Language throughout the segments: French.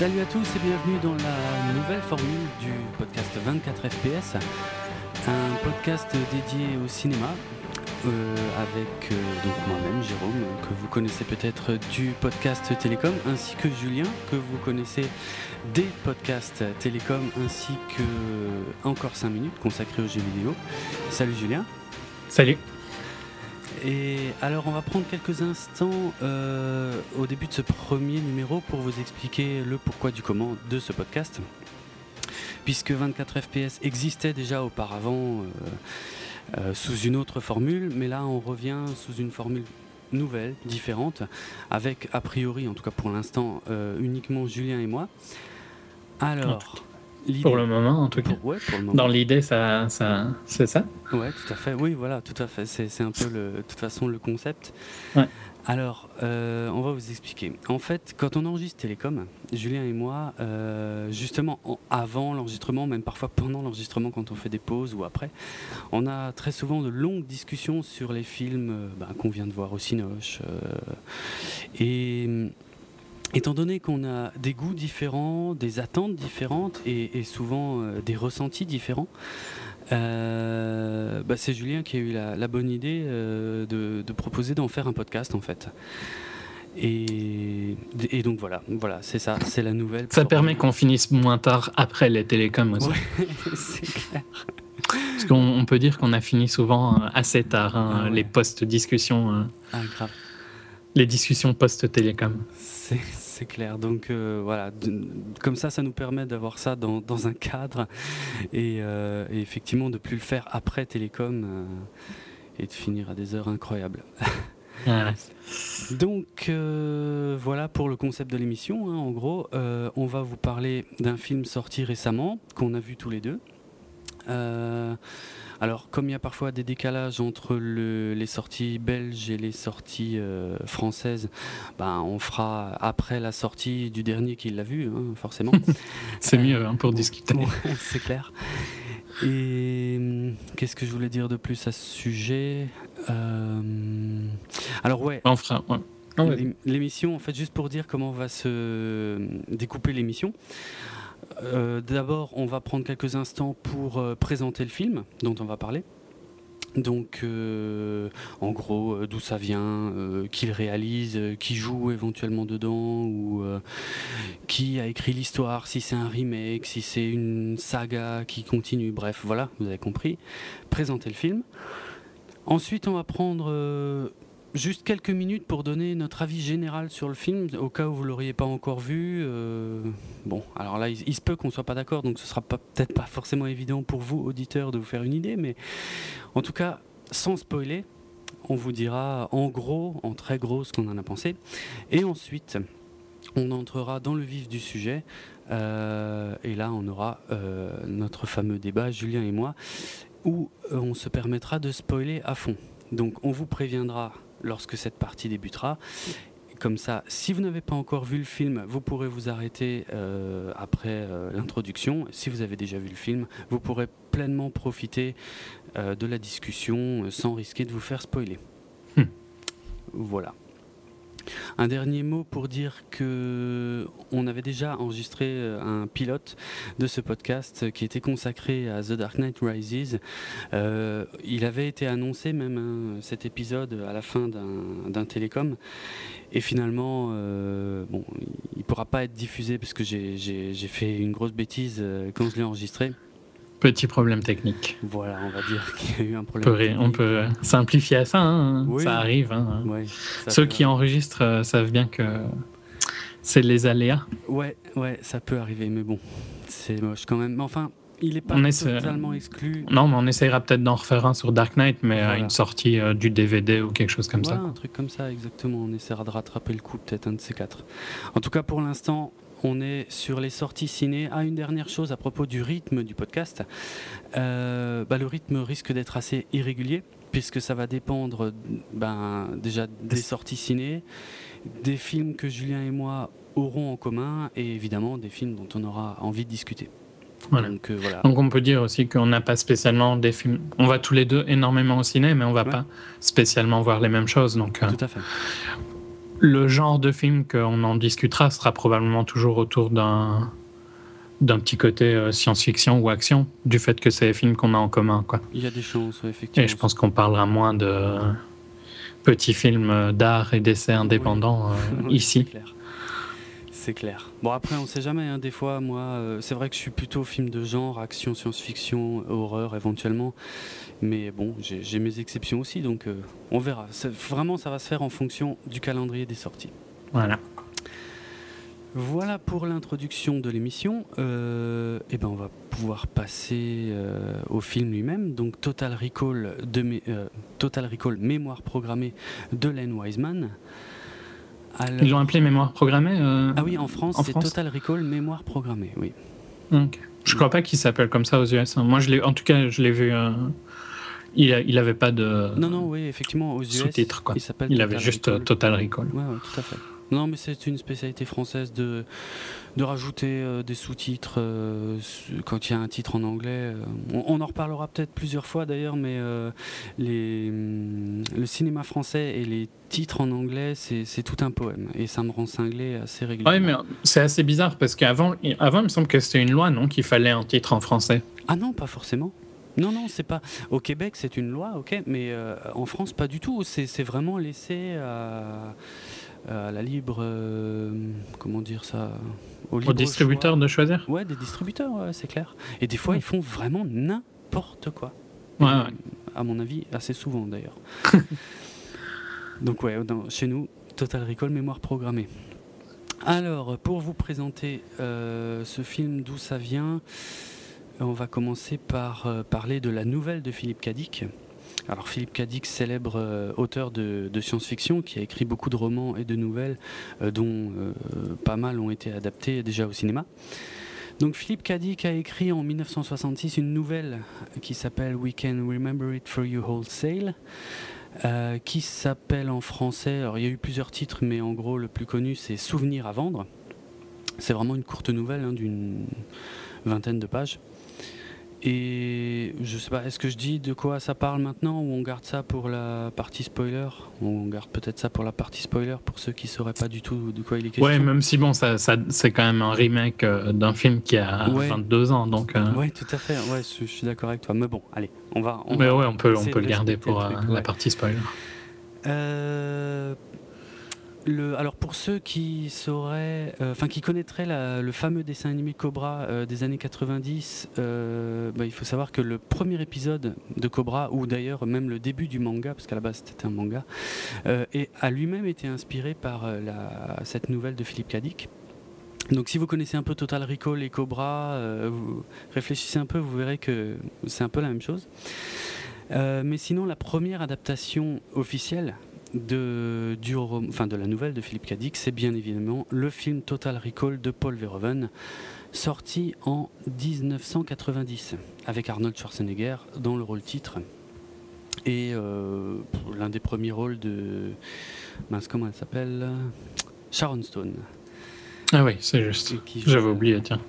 Salut à tous et bienvenue dans la nouvelle formule du podcast 24 FPS, un podcast dédié au cinéma euh, avec euh, donc moi-même Jérôme que vous connaissez peut-être du podcast Télécom ainsi que Julien que vous connaissez des podcasts Télécom ainsi que encore 5 minutes consacrées aux jeux vidéo. Salut Julien. Salut. Et alors on va prendre quelques instants euh, au début de ce premier numéro pour vous expliquer le pourquoi du comment de ce podcast. Puisque 24 FPS existait déjà auparavant euh, euh, sous une autre formule, mais là on revient sous une formule nouvelle, différente, avec a priori, en tout cas pour l'instant, uniquement Julien et moi. Alors, pour le moment, en tout cas. Dans l'idée, ça, ça, c'est ça Ouais, tout à fait. Oui, voilà, tout à fait. C'est un peu, le, de toute façon, le concept. Alors, euh, on va vous expliquer. En fait, quand on enregistre Télécom, Julien et moi, euh, justement avant l'enregistrement, même parfois pendant l'enregistrement, quand on fait des pauses ou après, on a très souvent de longues discussions sur les films euh, bah, qu'on vient de voir au Cinoche. et Étant donné qu'on a des goûts différents, des attentes différentes et, souvent euh, des ressentis différents, euh, bah, c'est Julien qui a eu la, bonne idée euh, de, proposer d'en faire un podcast en fait. Et, donc voilà, voilà, c'est ça, c'est la nouvelle. Ça permet qu'on finisse moins tard après les télécoms aussi. c'est clair. Parce qu'on peut dire qu'on a fini souvent assez tard, hein, ah les post-discussions. ah, grave. Les discussions post-télécom. C'est c'est clair. Donc euh, voilà, comme ça, ça nous permet d'avoir ça dans, un cadre euh, et, effectivement de plus le faire après Télécom euh, et de finir à des heures incroyables. Donc voilà pour le concept de l'émission. Hein. En gros, on va vous parler d'un film sorti récemment qu'on a vu tous les deux. Alors, comme il y a parfois des décalages entre les sorties belges et les sorties euh, françaises, ben, on fera après la sortie du dernier qui l'a vu, hein, forcément. c'est mieux hein, pour discuter. c'est clair. Et hum, qu'est-ce que je voulais dire de plus à ce sujet euh, Alors, ouais. Enfin, L'émission, en fait, juste pour dire comment on va se découper l'émission. Euh, d'abord, on va prendre quelques instants pour euh, présenter le film dont on va parler. Donc, euh, en gros, d'où ça vient, qui le réalise, qui joue éventuellement dedans, ou qui a écrit l'histoire, si c'est un remake, si c'est une saga qui continue. Bref, voilà, vous avez compris. Présenter le film. Ensuite, on va prendre Juste quelques minutes pour donner notre avis général sur le film, au cas où vous l'auriez pas encore vu. Euh, bon, alors là, il, se peut qu'on soit pas d'accord, donc ce sera peut-être pas forcément évident pour vous, auditeurs, de vous faire une idée, mais en tout cas, sans spoiler, on vous dira en gros, en très gros, ce qu'on en a pensé. Et ensuite, on entrera dans le vif du sujet. Euh, et là, on aura euh, notre fameux débat, Julien et moi, où on se permettra de spoiler à fond. Donc, on vous préviendra lorsque cette partie débutera. Comme ça, si vous n'avez pas encore vu le film, vous pourrez vous arrêter euh, après euh, l'introduction. Si vous avez déjà vu le film, vous pourrez pleinement profiter euh, de la discussion sans risquer de vous faire spoiler. Hmm. Voilà. Un dernier mot pour dire que on avait déjà enregistré euh, un pilote de ce podcast qui était consacré à The Dark Knight Rises. Euh, il avait été annoncé même hein, cet épisode à la fin d'un télécom et finalement, euh, bon, il pourra pas être diffusé parce que j'ai fait une grosse bêtise quand je l'ai enregistré. Petit problème technique. Voilà, on va dire qu'il y a eu un problème. On peut, on peut simplifier à ça, hein. ça arrive. Hein. Ceux qui enregistrent euh, savent bien que c'est les aléas. Ouais, ouais, ça peut arriver, mais bon, c'est moche quand même. Enfin, il n'est pas totalement exclu. Non, mais on essayera peut-être d'en refaire un sur Dark Knight, mais à une sortie euh, du DVD ou quelque chose comme ça. ça. un truc comme ça, exactement. On essaiera de rattraper le coup, peut-être un de ces quatre. En tout cas, pour l'instant, on est sur les sorties ciné. Ah, une dernière chose à propos du rythme du podcast. Euh, bah, le rythme risque d'être assez irrégulier puisque ça va dépendre ben, déjà des sorties ciné, des films que Julien et moi aurons en commun et évidemment des films dont on aura envie de discuter. Donc, euh, voilà. Donc, on peut dire aussi qu'on n'a pas spécialement des films. On va tous les deux énormément au ciné, mais on va pas spécialement voir les mêmes choses. Donc, euh, Tout à fait le genre de film qu'on en discutera sera probablement toujours autour d'un d'un petit côté euh, science-fiction ou action, du fait que c'est des films qu'on a en commun. Quoi. Il y a des chances, effectivement. Et je pense qu'on parlera moins de petits films d'art et d'essais indépendants euh, ici. C'est clair. Bon, après, on sait jamais. Hein, des fois, moi, euh, c'est vrai que je suis plutôt film de genre, action, science-fiction, horreur éventuellement. Mais bon, j'ai mes exceptions aussi, donc euh, on verra. Vraiment, ça va se faire en fonction du calendrier des sorties. Voilà. Voilà pour l'introduction de l'émission. Euh, et ben on va pouvoir passer euh, au film lui-même. Donc Total Recall, de, Total Recall Mémoire programmée de Len Wiseman. Ils l'ont appelé mémoire programmée euh, Ah oui, en France, c'est Total Recall mémoire programmée, oui. Ok. Je crois pas qu'il s'appelle comme ça aux US. Hein. Moi, je en tout cas, je l'ai vu. Euh, il, a, il avait pas de. Non, non, oui, effectivement, aux US. Sous-titres, quoi. Il, il avait juste Total Recall. Ouais, ouais, tout à fait. Non, mais c'est une spécialité française de, de rajouter euh, des sous-titres euh, quand il y a un titre en anglais. Euh, on, en reparlera peut-être plusieurs fois d'ailleurs, mais les, mm, le cinéma français et les titres en anglais, c'est tout un poème. Et ça me rend cinglé assez régulièrement. Oui, mais c'est assez bizarre parce qu'avant, avant, il me semble que c'était une loi, non Qu'il fallait un titre en français. Ah non, pas forcément. Non, non, c'est pas. Au Québec, c'est une loi, ok, mais en France, pas du tout. C'est vraiment laissé à à la libre, euh, comment dire ça, au distributeurs de choisir. Ouais, des distributeurs, c'est clair. Et des fois, ils font vraiment n'importe quoi. Ouais, À mon avis, assez souvent d'ailleurs. Donc ouais, chez nous, Total Recall, mémoire programmée. Alors, pour vous présenter euh, ce film, d'où ça vient, on va commencer par parler de la nouvelle de Philippe Cadic. Alors Philippe Cadic, célèbre euh, auteur de, science-fiction, qui a écrit beaucoup de romans et de nouvelles, euh, dont euh, pas mal ont été adaptés déjà au cinéma. Donc Philippe Cadic a écrit en 1966 une nouvelle qui s'appelle We Can Remember It For You Wholesale. qui s'appelle en français, alors il y a eu plusieurs titres, mais en gros le plus connu c'est Souvenirs à vendre. C'est vraiment une courte nouvelle hein, d'une vingtaine de pages. Et je sais pas, est-ce que je dis de quoi ça parle maintenant ou on garde ça pour la partie spoiler? On garde peut-être ça pour la partie spoiler pour ceux qui sauraient pas du tout de quoi il est question? Ouais, même si bon, ça, ça c'est quand même un remake euh, d'un film qui a 22 ans, donc. Euh... Ouais, tout à fait. Ouais, je, suis d'accord avec toi. Mais bon, allez, on va. On Mais ouais, on peut, on peut le garder pour euh, la partie spoiler. Alors pour ceux qui sauraient, euh, qui connaîtraient le fameux dessin animé Cobra euh, des années 90, euh, bah, il faut savoir que le premier épisode de Cobra, ou d'ailleurs même le début du manga, parce qu'à la base c'était un manga, a lui-même été inspiré par cette nouvelle de Philippe Cadic. Donc si vous connaissez un peu Total Recall et Cobra, vous réfléchissez un peu, vous verrez que c'est un peu la même chose. mais sinon, la première adaptation officielle de, du, enfin, de la nouvelle de Philippe Cadic, c'est bien évidemment le film Total Recall de Paul Verhoeven, sorti en 1990, avec Arnold Schwarzenegger dans le rôle titre. Et euh, l'un des premiers rôles de. Mince, comment elle s'appelle? Sharon Stone. Ah oui, c'est juste. J'avais oublié, tiens.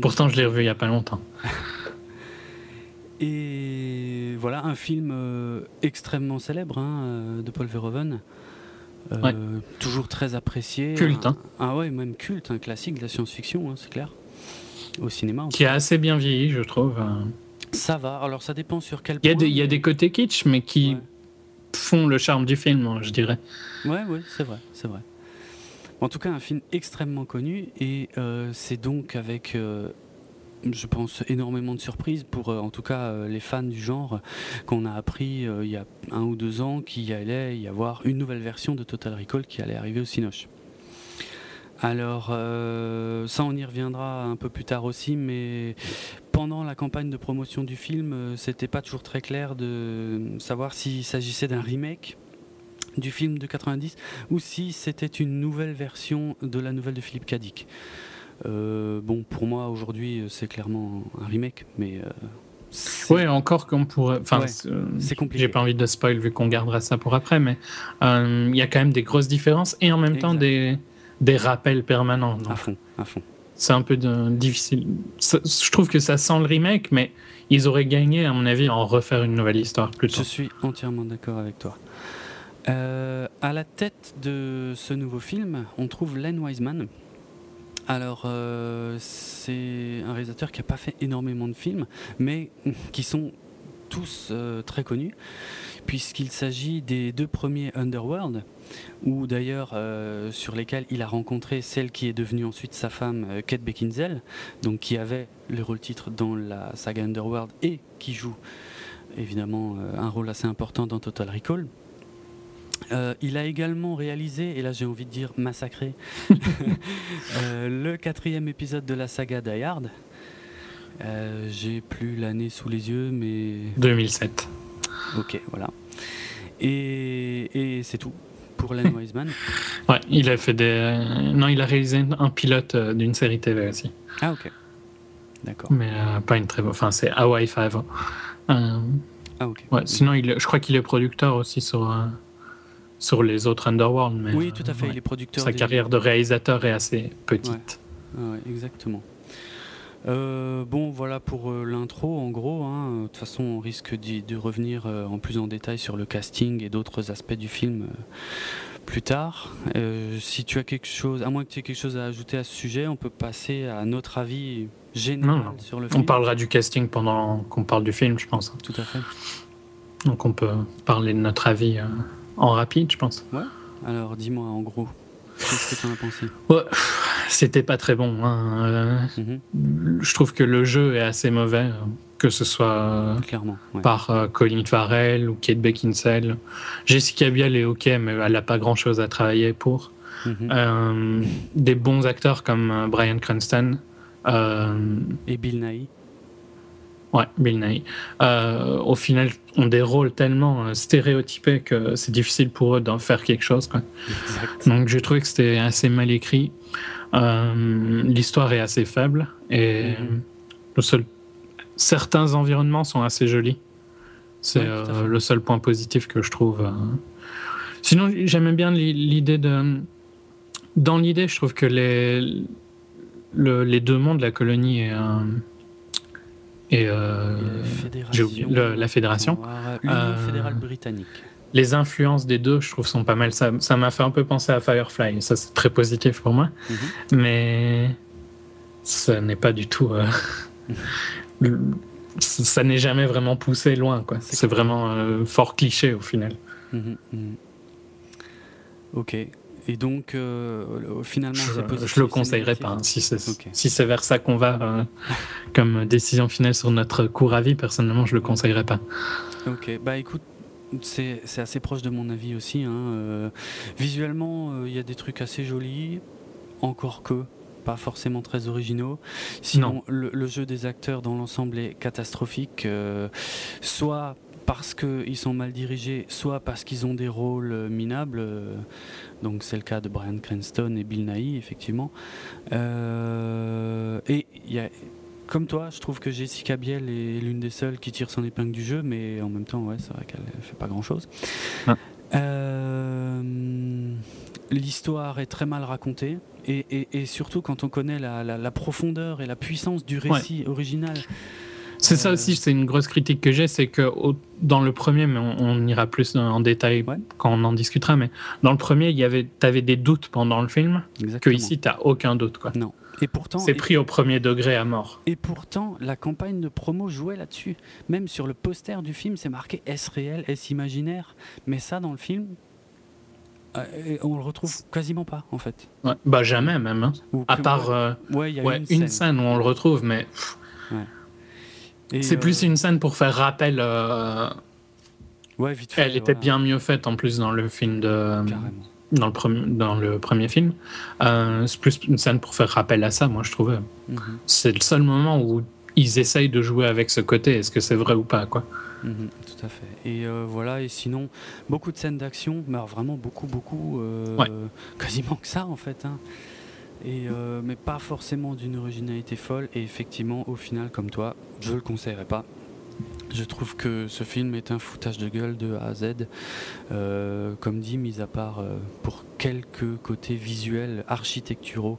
Pourtant, je l'ai revu il n'y a pas longtemps. Et voilà, un film euh, extrêmement célèbre hein, euh, de Paul Verhoeven. Euh, toujours très apprécié. Culte, hein. Ah ouais, même culte, un classique de la science-fiction, hein, c'est clair. Au cinéma. Qui a assez bien vieilli, je trouve. Ça va, alors ça dépend sur quel point. Il y a des, côtés kitsch, mais qui font le charme du film, je dirais. Ouais, ouais, c'est vrai, c'est vrai. En tout cas, un film extrêmement connu, et c'est donc avec je pense, énormément de surprises pour, euh, en tout cas, euh, les fans du genre, qu'on a appris euh, il y a un ou deux ans qu'il allait y avoir une nouvelle version de Total Recall qui allait arriver au Cinoche. Alors, ça, on y reviendra un peu plus tard aussi, mais pendant la campagne de promotion du film, c'était pas toujours très clair de savoir s'il s'agissait d'un remake du film de 90 ou si c'était une nouvelle version de la nouvelle de Philippe Cadic. Euh, bon, pour moi, aujourd'hui, c'est clairement un remake, mais. Euh, ouais, encore qu'on pourrait. Enfin, c'est compliqué. J'ai pas envie de spoil vu qu'on gardera ça pour après, mais euh, il y a quand même des grosses différences et en même temps des, des rappels permanents. À fond, à fond. C'est un peu de, difficile. je trouve que ça sent le remake, mais ils auraient gagné, à mon avis, à en refaire une nouvelle histoire plutôt. Je suis entièrement d'accord avec toi. à la tête de ce nouveau film, on trouve Len Wiseman. Alors, c'est un réalisateur qui n'a pas fait énormément de films, mais qui sont tous très connus puisqu'il s'agit des deux premiers Underworld, ou d'ailleurs euh, sur lesquels il a rencontré celle qui est devenue ensuite sa femme, euh, Kate Beckinsale, donc qui avait le rôle titre dans la saga Underworld et qui joue évidemment euh, un rôle assez important dans Total Recall. Il a également réalisé, et là j'ai envie de dire massacré, le quatrième épisode de la saga Die Hard. j'ai plus l'année sous les yeux, mais... 2007. Ok, voilà. Et, c'est tout pour Len Wiseman. ouais, il a fait des. Non, il a réalisé un pilote euh, d'une série TV aussi. Ah, ok. D'accord. Mais euh, pas une très. Enfin, c'est Hawaii 5. Euh, ah, ok. Ouais, sinon, il... je crois qu'il est producteur aussi sur. Sur les autres Underworld. Mais, oui, tout à fait, il est producteur. Sa carrière de réalisateur est assez petite. Ouais, exactement. Euh, bon, voilà pour euh, l'intro en gros. Hein. De toute façon, on risque de revenir euh, en plus en détail sur le casting et d'autres aspects du film plus tard. si tu as quelque chose, à moins que tu aies quelque chose à ajouter à ce sujet, on peut passer à notre avis général sur le film. On parlera du casting pendant qu'on parle du film, je pense. Tout à fait. Donc on peut parler de notre avis en rapide, je pense. Ouais. Alors dis-moi en gros, qu'est-ce que tu en as pensé? Ouais c'était pas très bon. Hein. Euh, mhm. Je trouve que le jeu est assez mauvais, que ce soit Clairement, par euh, Colin Farrell ou Kate Beckinsale. Jessica Biel est ok, mais elle n'a pas grand-chose à travailler pour. Mhm. Euh, des bons acteurs comme Brian Cranston. Et Bill Nighy. Ouais, Bill Nighy. au final, ont des rôles tellement stéréotypés que c'est difficile pour eux d'en faire quelque chose. Donc j'ai trouvé que c'était assez mal écrit. Euh, l'histoire est assez faible et mhm. le seul... certains environnements sont assez jolis. C'est euh, le seul point positif que je trouve. Euh. Sinon, j'aime bien l'idée de. Dans l'idée, je trouve que les, les deux mondes, la colonie et, et, la fédération, l'Union fédérale britannique les influences des deux, je trouve, sont pas mal. Ça, m'a fait un peu penser à Firefly. Ça, c'est très positif pour moi. Mhm. Mais ça n'est pas du tout. Euh, ça n'est jamais vraiment poussé loin. Quoi. C'est, vraiment euh, fort cliché au final. Mhm. Ok. Et donc, euh, finalement, je, je le conseillerais pas. Hein, si, c'est, si vers ça qu'on va comme décision finale sur notre cours à vie, personnellement, je le conseillerais pas. Ok. Bah écoute, c'est assez proche de mon avis aussi. Hein. Euh, visuellement, euh, il y a des trucs assez jolis, encore que pas forcément très originaux. Sinon, le, jeu des acteurs dans l'ensemble est catastrophique, euh, soit parce qu'ils sont mal dirigés, soit parce qu'ils ont des rôles minables. donc c'est le cas de Brian Cranston et Bill Nighy, effectivement. et il y a comme toi, je trouve que Jessica Biel est l'une des seules qui tire son épingle du jeu, mais en même temps, ouais, c'est vrai qu'elle fait pas grand chose. Euh, l'histoire est très mal racontée, et, surtout quand on connaît la, profondeur et la puissance du récit original. C'est ça euh, aussi, c'est une grosse critique que j'ai, c'est que dans le premier, mais on, ira plus en détail quand on en discutera, mais dans le premier, il y avait, avais des doutes pendant le film, que ici, tu n'as aucun doute. Quoi. Non. Et pourtant, c'est pris au premier degré à mort. Et pourtant, la campagne de promo jouait là-dessus. Même sur le poster du film, c'est marqué est-ce réel, est-ce imaginaire? Mais ça, dans le film, euh, on le retrouve quasiment pas, en fait. bah jamais même. Hein. à part euh, ouais, y a une, scène. où on le retrouve, mais c'est plus euh, une scène pour faire rappel. Ouais, vite fait. Elle était bien mieux faite en plus dans le film de. Carrément dans le, premier, dans le premier film. Euh, c'est plus une scène pour faire rappel à ça, moi, je trouvais. Mhm. C'est le seul moment où ils essayent de jouer avec ce côté. Est-ce que c'est vrai ou pas, quoi mhm, Tout à fait. Et euh, voilà, et sinon, beaucoup de scènes d'action, mais vraiment beaucoup, beaucoup, euh, quasiment que ça, en fait. Hein. Et, mais pas forcément d'une originalité folle. Et effectivement, au final, comme toi, je le conseillerais pas. Je trouve que ce film est un foutage de gueule de A à Z. Euh, comme dit, mis à part euh, pour quelques côtés visuels, architecturaux.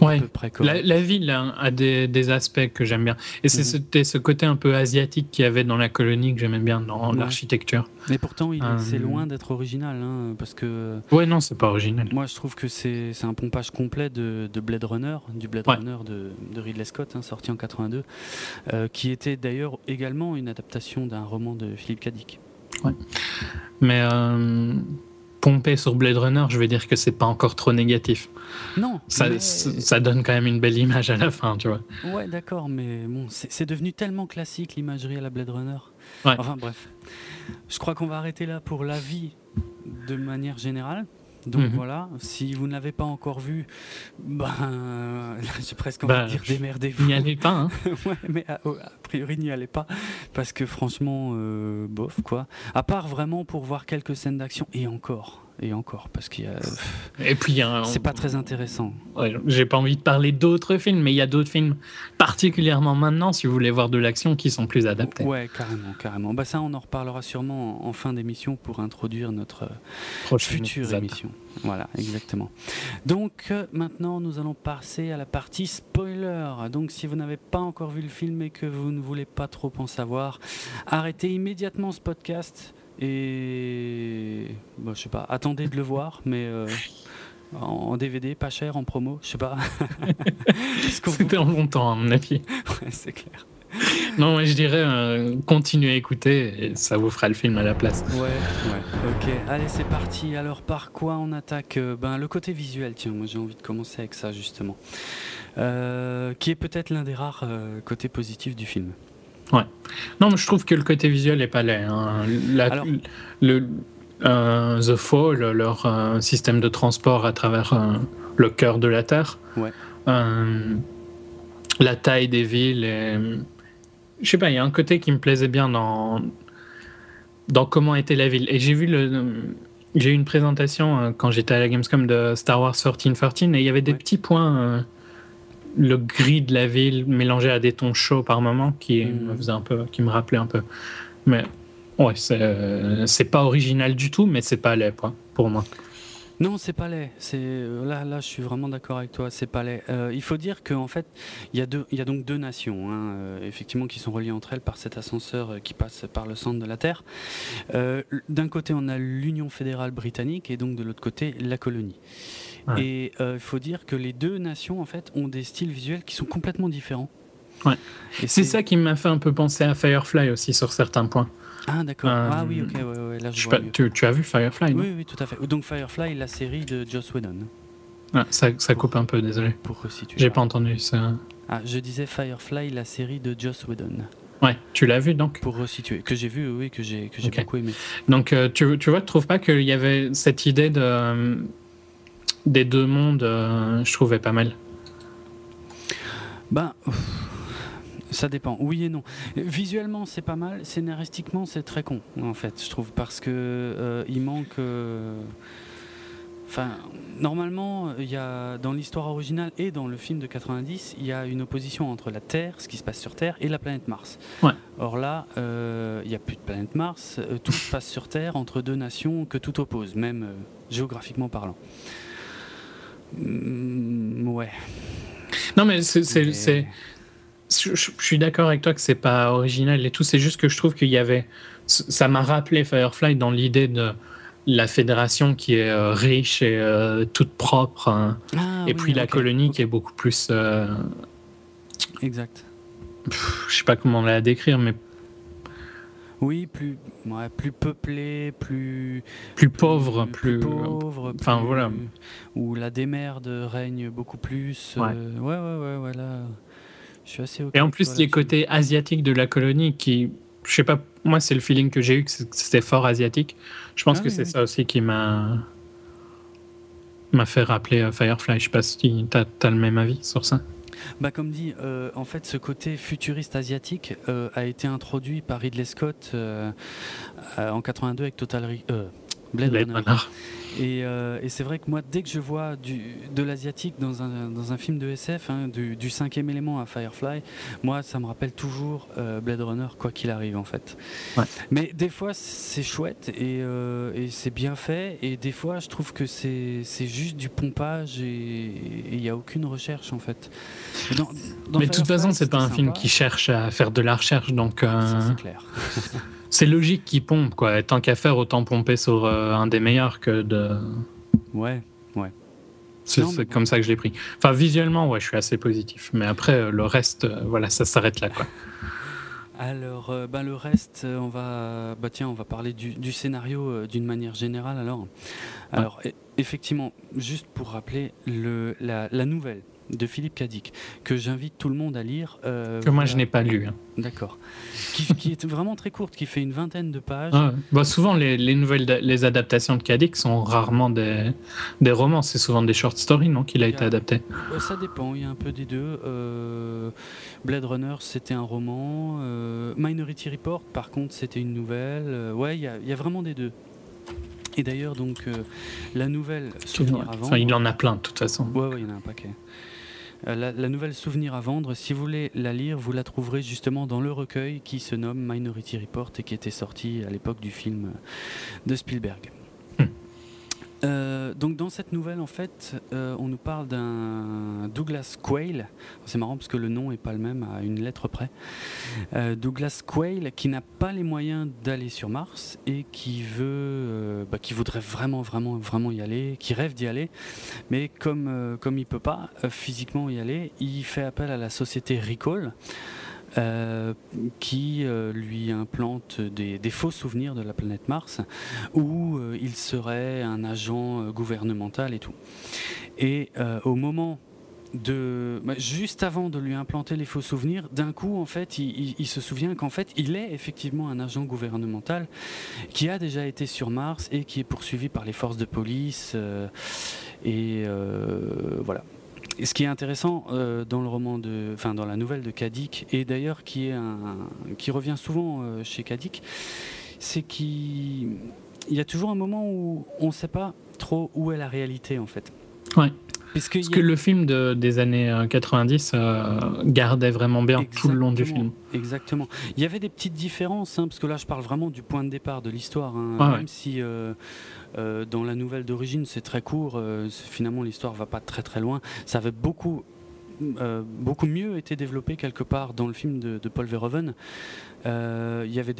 Ouais. La, la, ville a, des, aspects que j'aime bien. Et c'était ce, côté un peu asiatique qu'il y avait dans la colonie que j'aimais bien dans l'architecture. Mais pourtant, c'est euh, loin d'être original. Hein, parce que. Ouais, non, c'est pas original. Moi, je trouve que c'est un pompage complet de, Blade Runner, du Blade Runner de, Ridley Scott, hein, sorti en 82, euh, qui était d'ailleurs également une adaptation d'un roman de Philippe Cadic. Ouais. Mais. Euh, pomper sur Blade Runner, je vais dire que c'est pas encore trop négatif. Non. Ça, ça donne quand même une belle image à la fin, tu vois. Ouais, d'accord, mais bon, c'est devenu tellement classique l'imagerie à la Blade Runner. Ouais. Enfin, bref. Je crois qu'on va arrêter là pour la vie de manière générale. Donc mhm. voilà, si vous ne l'avez pas encore vu, ben, j'ai presque envie de bah, dire démerdez-vous. N'y allez pas. Hein. ouais, mais a, priori n'y allez pas. Parce que franchement, euh, bof quoi. À part vraiment pour voir quelques scènes d'action, et encore et encore parce qu'il y a et puis c'est pas très intéressant. Ouais, j'ai pas envie de parler d'autres films mais il y a d'autres films particulièrement maintenant si vous voulez voir de l'action qui sont plus adaptés. Ouais carrément carrément. Bah ça on en reparlera sûrement en fin d'émission pour introduire notre future émission. Voilà exactement. Donc euh, maintenant nous allons passer à la partie spoiler. Donc si vous n'avez pas encore vu le film et que vous ne voulez pas trop en savoir arrêtez immédiatement ce podcast et bon, je sais pas, attendez de le voir, mais euh, en DVD, pas cher, en promo, je sais pas. C'était en longtemps, à mon avis. ouais, c'est clair. Non, je dirais euh, continuez à écouter et ça vous fera le film à la place. Ouais, ouais, ok. Allez, c'est parti. Alors, par quoi on attaque euh, Ben, le côté visuel, tiens, moi j'ai envie de commencer avec ça justement. qui est peut-être l'un des rares côtés positifs du film. Ouais. Non, mais je trouve que le côté visuel est pas laid. Hein. le, euh, The Fall, leur euh, système de transport à travers euh, le cœur de la Terre. Ouais. la taille des villes. Et... Je sais pas, il y a un côté qui me plaisait bien dans, dans comment était la ville. Et j'ai vu le. J'ai eu une présentation quand j'étais à la Gamescom de Star Wars 1313 et il y avait des petits points le gris de la ville mélangé à des tons chauds par moment qui me mm. faisait un peu, qui me rappelait un peu. Mais ouais, c'est pas original du tout, mais c'est pas laid pour moi. Non, c'est pas laid. C'est euh, là, là, je suis vraiment d'accord avec toi. C'est pas laid. Euh, il faut dire qu'en fait, il y a deux, il y a donc deux nations, hein, euh, effectivement, qui sont reliées entre elles par cet ascenseur qui passe par le centre de la Terre. D'un côté, on a l'Union fédérale britannique et donc de l'autre côté, la colonie. Et il faut dire que les deux nations, en fait, ont des styles visuels qui sont complètement différents. Ouais. Et c'est ça qui m'a fait un peu penser à Firefly aussi sur certains points. Ah d'accord. ah oui, ok, ouais, ouais, là je, vois tu, as vu Firefly Oui, oui, tout à fait. Donc Firefly, la série de Joss Whedon. Ah, ça, ça coupe un peu, désolé. Pour resituer. J'ai pas entendu ça. Ah, je disais Firefly, la série de Joss Whedon. Ouais, tu l'as vu donc? Pour resituer. Que j'ai vu, oui, que j'ai que j'ai beaucoup aimé. Donc euh, tu, tu vois, tu trouves pas qu'il y avait cette idée de euh, des deux mondes, euh, je trouvais pas mal. Ben. Ça dépend, oui et non. Visuellement, c'est pas mal. Scénaristiquement, c'est très con, en fait, je trouve, parce que euh, il manque. Euh, enfin, normalement, il y a dans l'histoire originale et dans le film de 90, il y a une opposition entre la Terre, ce qui se passe sur Terre, et la planète Mars. Ouais. Or là, il n'y a plus de planète Mars. tout se passe sur Terre entre deux nations que tout oppose, même géographiquement parlant. Mm, ouais. Non, mais c'est. Je, suis d'accord avec toi que c'est pas original et tout. C'est juste que je trouve qu'il y avait. Ça m'a rappelé Firefly dans l'idée de la fédération qui est euh, riche et euh, toute propre. Hein. Ah et puis la colonie qui est beaucoup plus. Euh, exact. je sais pas comment la décrire, mais oui, plus, plus peuplé, plus, plus pauvre, plus, pauvre, enfin voilà, où la démerde règne beaucoup plus. Ouais, euh, ouais, ouais, ouais, voilà. Je suis assez. Et en plus, les côtés asiatiques de la colonie, qui, je sais pas, moi c'est le feeling que j'ai eu que c'était fort asiatique. Je pense ah que c'est ça aussi qui m'a m'a fait rappeler euh, Firefly. Je sais pas si tu as le même avis sur ça. Bah, comme dit, euh, en fait, ce côté futuriste asiatique euh, a été introduit par Ridley Scott euh, en 82 avec Total Blade, Runner. Euh, et, c'est vrai que moi, dès que je vois du, de l'asiatique dans un, dans un, film de SF, hein, du, cinquième élément à Firefly, moi, ça me rappelle toujours euh, Blade Runner, quoi qu'il arrive, en fait. Mais des fois, c'est chouette et, euh, et c'est bien fait. Et des fois, je trouve que c'est juste du pompage et il n'y a aucune recherche, en fait. Mais de toute façon, c'est pas un film qui cherche à faire de la recherche, donc. c'est clair. c'est logique qu'il pompe, quoi. tant qu'à faire, autant pomper sur euh, un des meilleurs que de. Ouais, ouais. C'est comme ça que je l'ai pris. Enfin, visuellement, ouais, je suis assez positif. Mais après, euh, le reste, euh, voilà, ça s'arrête là, quoi. Alors, ben, le reste, on va, bah, tiens, on va parler du, scénario d'une manière générale. Alors, alors e, effectivement, juste pour rappeler le, la, la nouvelle de Philippe Cadic, que j'invite tout le monde à lire. Euh, que moi, je n'ai pas lu. Hein. D'accord. Qui, est vraiment très courte, qui fait une vingtaine de pages. bah, souvent, les, nouvelles, les adaptations de Cadic sont rarement des, des romans, c'est souvent des short stories, non, qu'il a, été adapté Ça dépend, il y a un peu des deux. Euh, Blade Runner, c'était un roman. Euh, Minority Report, par contre, c'était une nouvelle. ouais, il y, a, y a vraiment des deux. Et d'ailleurs, donc, la nouvelle Souvenir avant. il en a plein, de toute façon. Ouais, ouais, il y en a un paquet. Euh, la, nouvelle Souvenir à vendre, si vous voulez la lire, vous la trouverez justement dans le recueil qui se nomme Minority Report et qui était sorti à l'époque du film de Spielberg. Euh, donc dans cette nouvelle, en fait, euh, on nous parle d'un Douglas Quayle. C'est marrant parce que le nom est pas le même à une lettre près. Euh, Douglas Quayle qui n'a pas les moyens d'aller sur Mars et qui veut, bah, qui voudrait vraiment, vraiment, vraiment y aller, qui rêve d'y aller, mais comme comme il peut pas physiquement y aller, il fait appel à la société Recall. Euh, qui euh, lui implante des, faux souvenirs de la planète Mars, où euh, il serait un agent gouvernemental et tout. Et au moment de, bah, juste avant de lui implanter les faux souvenirs, d'un coup, en fait, il, se souvient qu'en fait, il est effectivement un agent gouvernemental qui a déjà été sur Mars et qui est poursuivi par les forces de police. et voilà ce qui est intéressant euh, dans le roman de, enfin dans la nouvelle de Kadik, et d'ailleurs qui revient souvent euh, chez Kadik, c'est qu'il y a toujours un moment où on ne sait pas trop où est la réalité en fait. Ouais. Parce que le film de, des années 90 euh, gardait vraiment bien tout le long du film. Exactement. Il y avait des petites différences, hein, parce que là je parle vraiment du point de départ de l'histoire. Hein, même si euh, dans la nouvelle d'origine, c'est très court. Euh, finalement, l'histoire va pas très très loin. Ça avait beaucoup euh, beaucoup mieux été développé quelque part dans le film de, Paul Verhoeven. Il y avait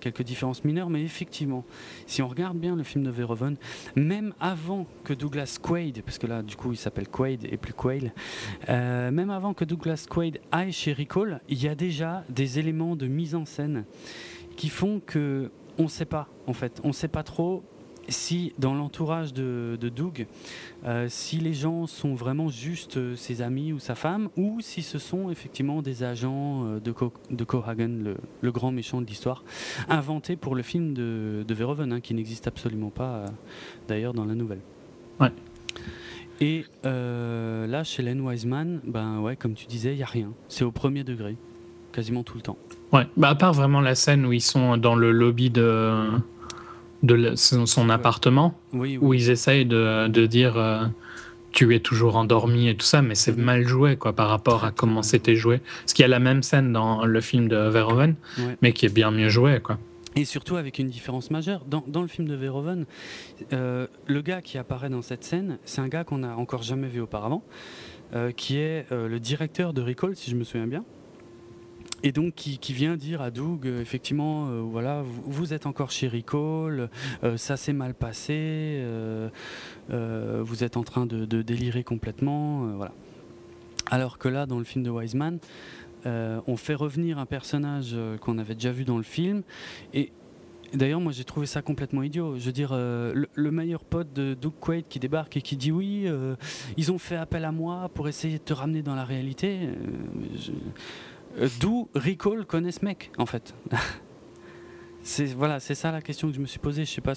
quelques différences mineures, mais effectivement, si on regarde bien le film de Verhoeven, même avant que Douglas Quaid, parce que là du coup il s'appelle Quaid et plus Quail, même avant que Douglas Quaid aille chez Recall, il y a déjà des éléments de mise en scène qui font que on ne sait pas en fait, on ne sait pas trop si dans l'entourage de, Doug, euh, si les gens sont vraiment juste euh, ses amis ou sa femme, ou si ce sont effectivement des agents euh, de, Co de Cohagen, le, grand méchant de l'histoire, inventés pour le film de, de Verhoeven, hein, qui n'existe absolument pas d'ailleurs dans la nouvelle. Ouais. Et là, chez Len Wiseman, ben ouais, comme tu disais, il n'y a rien. C'est au premier degré, quasiment tout le temps. Ouais, bah à part vraiment la scène où ils sont dans le lobby de de son, appartement, où ils essayent de, de dire euh, tu es toujours endormi et tout ça, mais c'est mal joué quoi par rapport à comment c'était joué. Parce qu'il y a la même scène dans le film de Verhoeven, mais qui est bien mieux joué quoi. Et surtout avec une différence majeure. Dans, dans le film de Verhoeven, euh, le gars qui apparaît dans cette scène, c'est un gars qu'on n'a encore jamais vu auparavant, euh, qui est le directeur de Recall, si je me souviens bien. Et donc qui, vient dire à Doug, euh, effectivement, euh, voilà, vous, êtes encore chez Recall, euh, ça s'est mal passé, vous êtes en train de, délirer complètement, voilà. Alors que là, dans le film de Wiseman, on fait revenir un personnage qu'on avait déjà vu dans le film, et D'ailleurs, moi j'ai trouvé ça complètement idiot. Je veux dire, le, meilleur pote de Doug Quaid qui débarque et qui dit oui, ils ont fait appel à moi pour essayer de te ramener dans la réalité. D'où Recall connaît ce mec, en fait C'est voilà, c'est ça la question que je me suis posée. Je sais pas.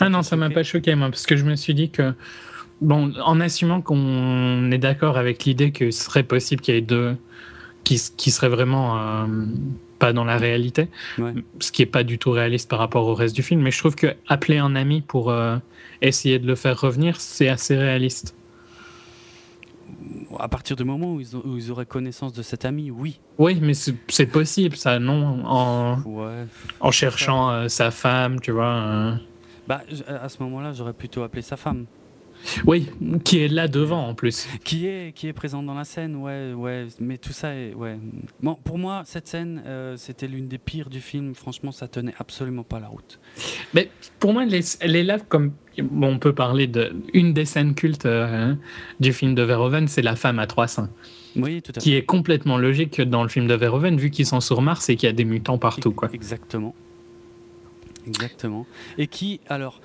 ah non, ça m'a pas choqué moi, parce que je me suis dit que bon, en assumant qu'on est d'accord avec l'idée que ce serait possible qu'il y ait deux qui, qui serait vraiment pas dans la réalité, ce qui est pas du tout réaliste par rapport au reste du film. Mais je trouve que appeler un ami pour euh, essayer de le faire revenir, c'est assez réaliste. À partir du moment où ils, auraient connaissance de cet ami, oui. Oui, mais c'est possible, ça, non? En, en cherchant euh, sa femme, tu vois. Euh. Bah, à ce moment-là, j'aurais plutôt appelé sa femme. Oui, qui est là devant en plus. Qui est, qui est présente dans la scène, ouais, ouais. Mais tout ça est, ouais. Bon, pour moi, cette scène, euh, c'était l'une des pires du film. Franchement, ça tenait absolument pas la route. Mais pour moi, elle est, là comme. On peut parler de une des scènes cultes euh, du film de Verhoeven, c'est la femme à trois seins. Oui, tout à fait. Qui est complètement logique dans le film de Verhoeven, vu qu'ils sont sur Mars et qu'il y a des mutants partout, quoi. Exactement. Exactement. Et qui, alors,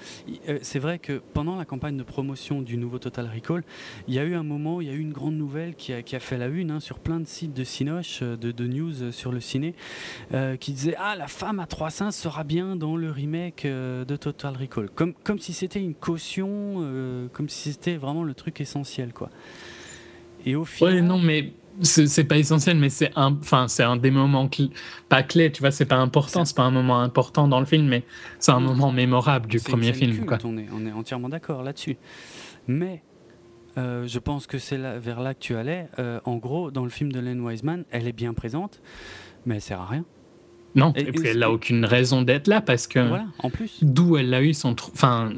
euh, c'est vrai que pendant la campagne de promotion du nouveau Total Recall, il y a eu un moment, il y a eu une grande nouvelle qui a, qui a fait la une hein, sur plein de sites de Cinoche, euh, de, de news euh, sur le ciné, qui disait Ah, la femme à trois seins sera bien dans le remake de Total Recall. Comme, comme si c'était une caution, comme si c'était vraiment le truc essentiel, quoi. Et au final. Ouais, non, mais c'est pas essentiel, mais c'est un, enfin, c'est un des moments pas clés, tu vois, c'est pas important, c'est pas un moment important dans le film, mais c'est un moment mémorable du premier film. quoi. On, est, on est entièrement d'accord là-dessus. Mais euh, je pense que c'est vers là que tu allais. Euh, en gros, dans le film de Len Wiseman, elle est bien présente, mais elle sert à rien. Non, et, puis elle n'a aucune raison d'être là parce que. Voilà, en plus. D'où elle a eu son. Enfin,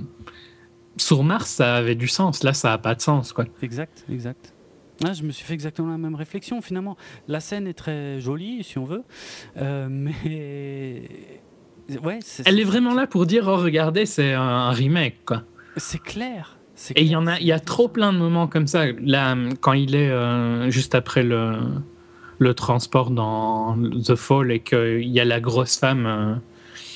sur Mars, ça avait du sens. Là, ça n'a pas de sens, quoi. Exact, exact. Ah, je me suis fait exactement la même réflexion. Finalement, la scène est très jolie, si on veut, euh, mais ouais. Elle est vraiment là pour dire oh regardez, c'est un remake quoi. C'est clair. Et il y en a, il y a trop plein de moments comme ça. Là, quand il est euh, juste après le le transport dans The Fall et qu'il y a la grosse femme. Euh,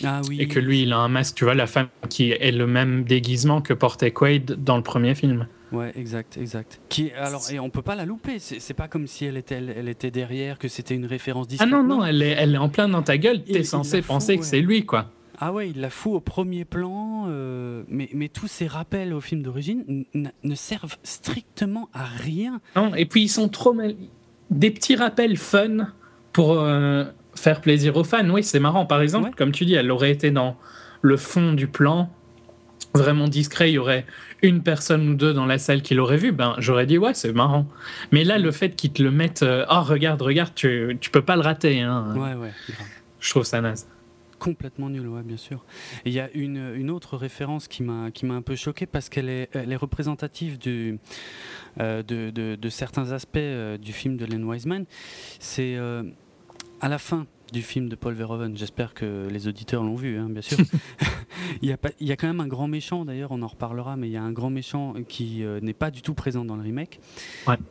ah oui. Et que lui, il a un masque, tu vois, la femme qui est le même déguisement que portait Quaid dans le premier film. Ouais, exact, exact. Qui, alors, et on peut pas la louper. C'est pas comme si elle était, elle, était derrière, que c'était une référence discrète. Ah non, non, elle est, elle est en plein dans ta gueule. T'es censé penser que c'est lui, quoi. Ah ouais, il la fout au premier plan, euh, mais, mais tous ces rappels au film d'origine ne servent strictement à rien. Non, et puis ils sont trop mal. Des petits rappels fun pour euh, faire plaisir aux fans. Oui, c'est marrant. Par exemple, comme tu dis, elle aurait été dans le fond du plan, vraiment discret, il y aurait une personne ou deux dans la salle qui l'aurait vu, ben j'aurais dit ouais, c'est marrant. Mais là, le fait qu'ils te le mettent, euh, oh regarde, regarde, tu, tu peux pas le rater. Hein. Ouais, ouais. Je trouve ça naze. Complètement nul, ouais, bien sûr. Il y a une, une, autre référence qui m'a qui m'a un peu choqué parce qu'elle est, elle est représentative du, euh, de, de, de, certains aspects euh, du film de Len Wiseman. C'est à la fin du film de Paul Verhoeven. J'espère que les auditeurs l'ont vu, hein, bien sûr. il, y a pas, il y a quand même un grand méchant, d'ailleurs, on en reparlera, mais il y a un grand méchant qui euh, n'est pas du tout présent dans le remake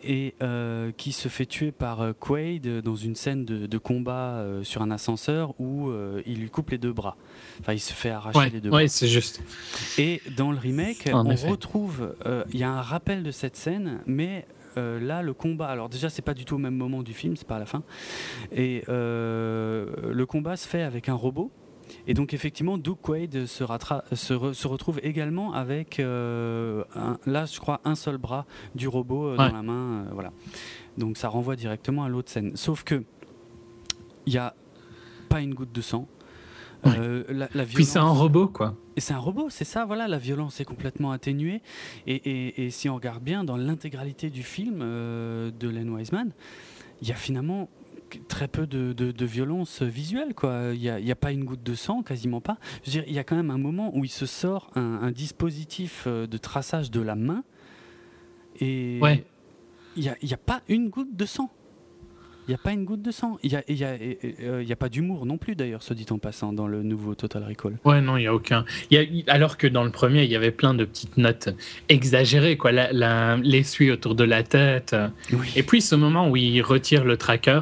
et euh, qui se fait tuer par euh, Quaid dans une scène de, combat sur un ascenseur où il lui coupe les deux bras. Enfin, il se fait arracher les deux bras. Oui, c'est juste. Et dans le remake, on retrouve, il y a un rappel de cette scène, mais euh, là, le combat, alors déjà, c'est pas du tout au même moment du film, c'est pas à la fin. Et euh, le combat se fait avec un robot. Et donc, effectivement, Doug Quaid se, se, retrouve également avec, euh, là, je crois, un seul bras du robot dans la main. voilà. Donc, ça renvoie directement à l'autre scène. Sauf que, il n'y a pas une goutte de sang. Euh, la, Puis c'est un robot, quoi. Et c'est un robot, c'est ça, voilà, la violence est complètement atténuée. Et, si on regarde bien, dans l'intégralité du film euh, de Len Wiseman, il y a finalement très peu de, violence visuelle, quoi. Il n'y a, pas une goutte de sang, quasiment pas. Je veux dire, il y a quand même un moment où il se sort un, dispositif euh, de traçage de la main. Et il n'y a, a pas une goutte de sang. Il n'y a pas une goutte de sang. Il n'y a, y a, euh, y a, pas d'humour non plus, d'ailleurs, se dit en passant, dans le nouveau Total Recall. Ouais, non, il n'y a aucun. Y a, alors que dans le premier, il y avait plein de petites notes exagérées, quoi. L'essuie autour de la tête. Et puis ce moment où il retire le tracker.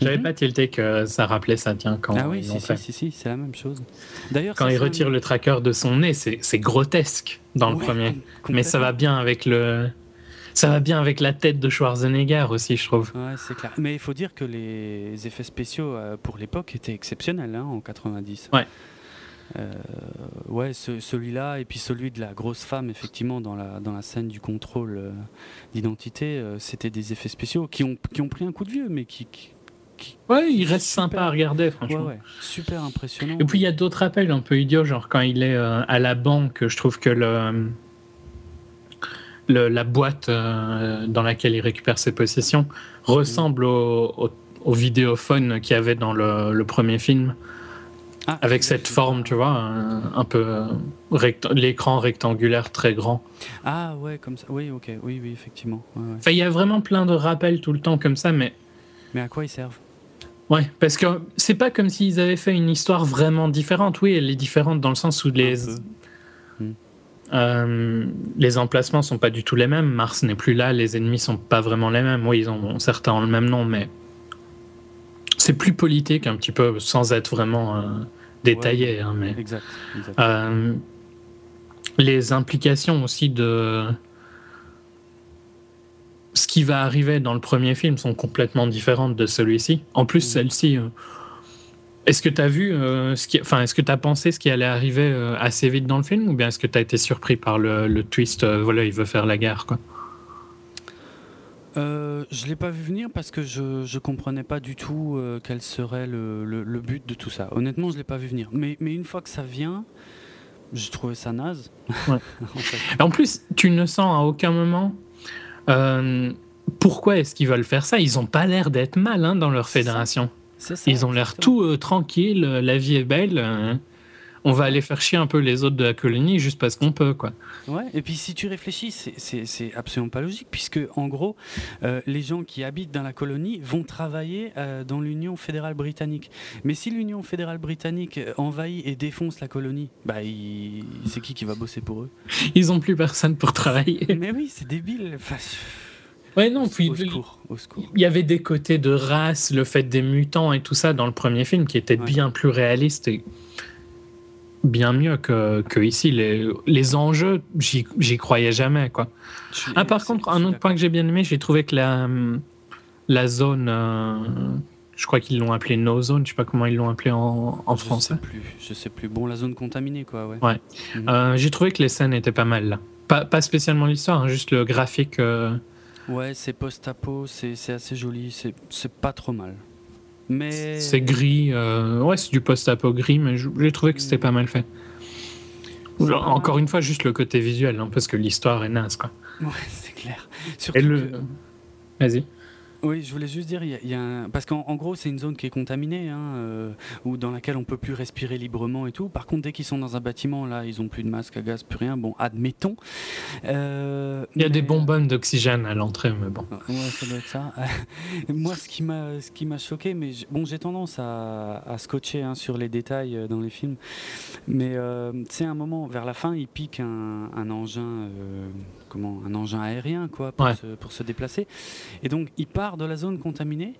J'avais mhm. pas tilté que ça rappelait ça, tiens, quand Ah oui, si, si, si, si, c'est la même chose. D'ailleurs, quand il retire le tracker de son nez, c'est grotesque dans le premier. Mais ça va bien avec le, ça va bien avec la tête de Schwarzenegger aussi, je trouve. Ouais, c'est clair. Mais il faut dire que les effets spéciaux euh, pour l'époque étaient exceptionnels hein, en 90. Ouais. Euh, ouais, celui-là et puis celui de la grosse femme, effectivement, dans la, dans la scène du contrôle euh, d'identité, c'était des effets spéciaux qui ont, qui ont pris un coup de vieux, mais qui, Ouais, il reste sympa à regarder, franchement. Ouais, super impressionnant. Et puis il y a d'autres appels un peu idiots, genre quand il est à la banque, je trouve que le, le la boîte euh, dans laquelle il récupère ses possessions ressemble au, au, vidéophone qu'il y avait dans le, le premier film. Ah, avec cette forme, tu vois, un, peu euh, l'écran rectangulaire très grand. Ah ouais, comme ça. Oui, ok, oui, oui, effectivement. Enfin, il y a vraiment plein de rappels tout le temps comme ça, mais. Mais à quoi ils servent? Ouais, parce que c'est pas comme s'ils avaient fait une histoire vraiment différente. Oui, elle est différente dans le sens où les. Euh, les emplacements sont pas du tout les mêmes. Mars n'est plus là, les ennemis sont pas vraiment les mêmes. Oui, ils ont certains ont le même nom, mais c'est plus politique un petit peu, sans être vraiment euh, détaillé. Hein, mais, exact. Euh, les implications aussi de ce qui va arriver dans le premier film sont complètement différentes de celui-ci. En plus, celle-ci. Euh, est-ce que tu as vu, ce qui, enfin, est-ce que tu as pensé ce qui allait arriver assez vite dans le film ou bien est-ce que tu as été surpris par le, le twist, voilà, il veut faire la guerre, quoi? Euh, je ne l'ai pas vu venir parce que je ne comprenais pas du tout euh, quel serait le, le, but de tout ça. Honnêtement, je ne l'ai pas vu venir. Mais, mais une fois que ça vient, j'ai trouvé ça naze. en, plus, tu ne sens à aucun moment euh, pourquoi est-ce qu'ils veulent faire ça? Ils n'ont pas l'air d'être mal hein, dans leur fédération. Ils ont l'air tout tranquilles, la vie est belle. Hein on va aller faire chier un peu les autres de la colonie juste parce qu'on peut, quoi. Ouais, et puis si tu réfléchis, c'est absolument pas logique, puisque en gros, euh, les gens qui habitent dans la colonie vont travailler euh, dans l'Union fédérale britannique. Mais si l'Union fédérale britannique euh, envahit et défonce la colonie, bah, c'est qui qui va bosser pour eux? Ils ont plus personne pour travailler. Mais oui, c'est débile. Ouais, non, puis il y avait des côtés de race, le fait des mutants et tout ça dans le premier film qui était bien plus réaliste et bien mieux que, que ici. Les, les enjeux, j'y croyais jamais. Quoi. Ah, par contre, un autre point que j'ai bien aimé, j'ai trouvé que la, la zone, euh, je crois qu'ils l'ont appelé no zone, je sais pas comment ils l'ont appelé en, en français. Je sais plus, je sais plus. Bon, la zone contaminée, quoi. Ouais. ouais. Mhm. Euh, j'ai trouvé que les scènes étaient pas mal là. Pas, pas spécialement l'histoire, hein, juste le graphique. Euh. Ouais, c'est post-apo, c'est assez joli, c'est pas trop mal. C'est gris, euh, ouais, c'est du post-apo gris, mais j'ai trouvé que c'était pas mal fait. Encore une fois, juste le côté visuel, hein, parce que l'histoire est naze, quoi. Ouais, c'est clair. Surtout le... Vas-y. Oui, je voulais juste dire, il y, a, parce qu'en gros, c'est une zone qui est contaminée, hein, euh, ou dans laquelle on peut plus respirer librement et tout. Par contre, dès qu'ils sont dans un bâtiment, là, ils ont plus de masque à gaz, plus rien. Bon, admettons. Euh, il y a des bonbonnes d'oxygène à l'entrée, mais bon. Ouais, ça doit être ça. Moi, ce qui m'a, ce qui m'a choqué, mais bon, j'ai tendance à, à scotcher hein, sur les détails euh, dans les films, mais c'est un moment vers la fin, il pique un, un engin comment, un engin aérien quoi, pour, se, pour, se, déplacer. Et donc il part de la zone contaminée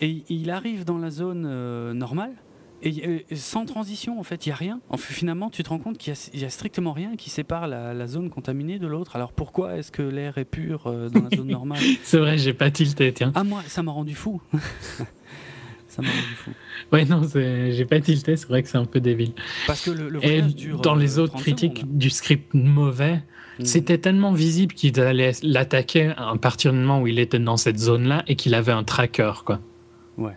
et il arrive dans la zone euh, normale. Et sans transition, en fait, il n'y a rien. En fait, finalement, tu te rends compte qu'il n'y a, strictement rien qui sépare la, zone contaminée de l'autre. Alors pourquoi est-ce que l'air est pur euh, dans la zone normale C'est vrai, j'ai pas tilté, tiens. Ah, moi, ça m'a rendu fou. ça m'a rendu fou. Ouais, non, j'ai pas tilté, c'est vrai que c'est un peu débile. Parce que le, Et dans les euh, autres critiques du script mauvais, Mm. C'était tellement visible qu'il allait l'attaquer à partir du moment où il était dans cette zone-là et qu'il avait un tracker, quoi. Ouais.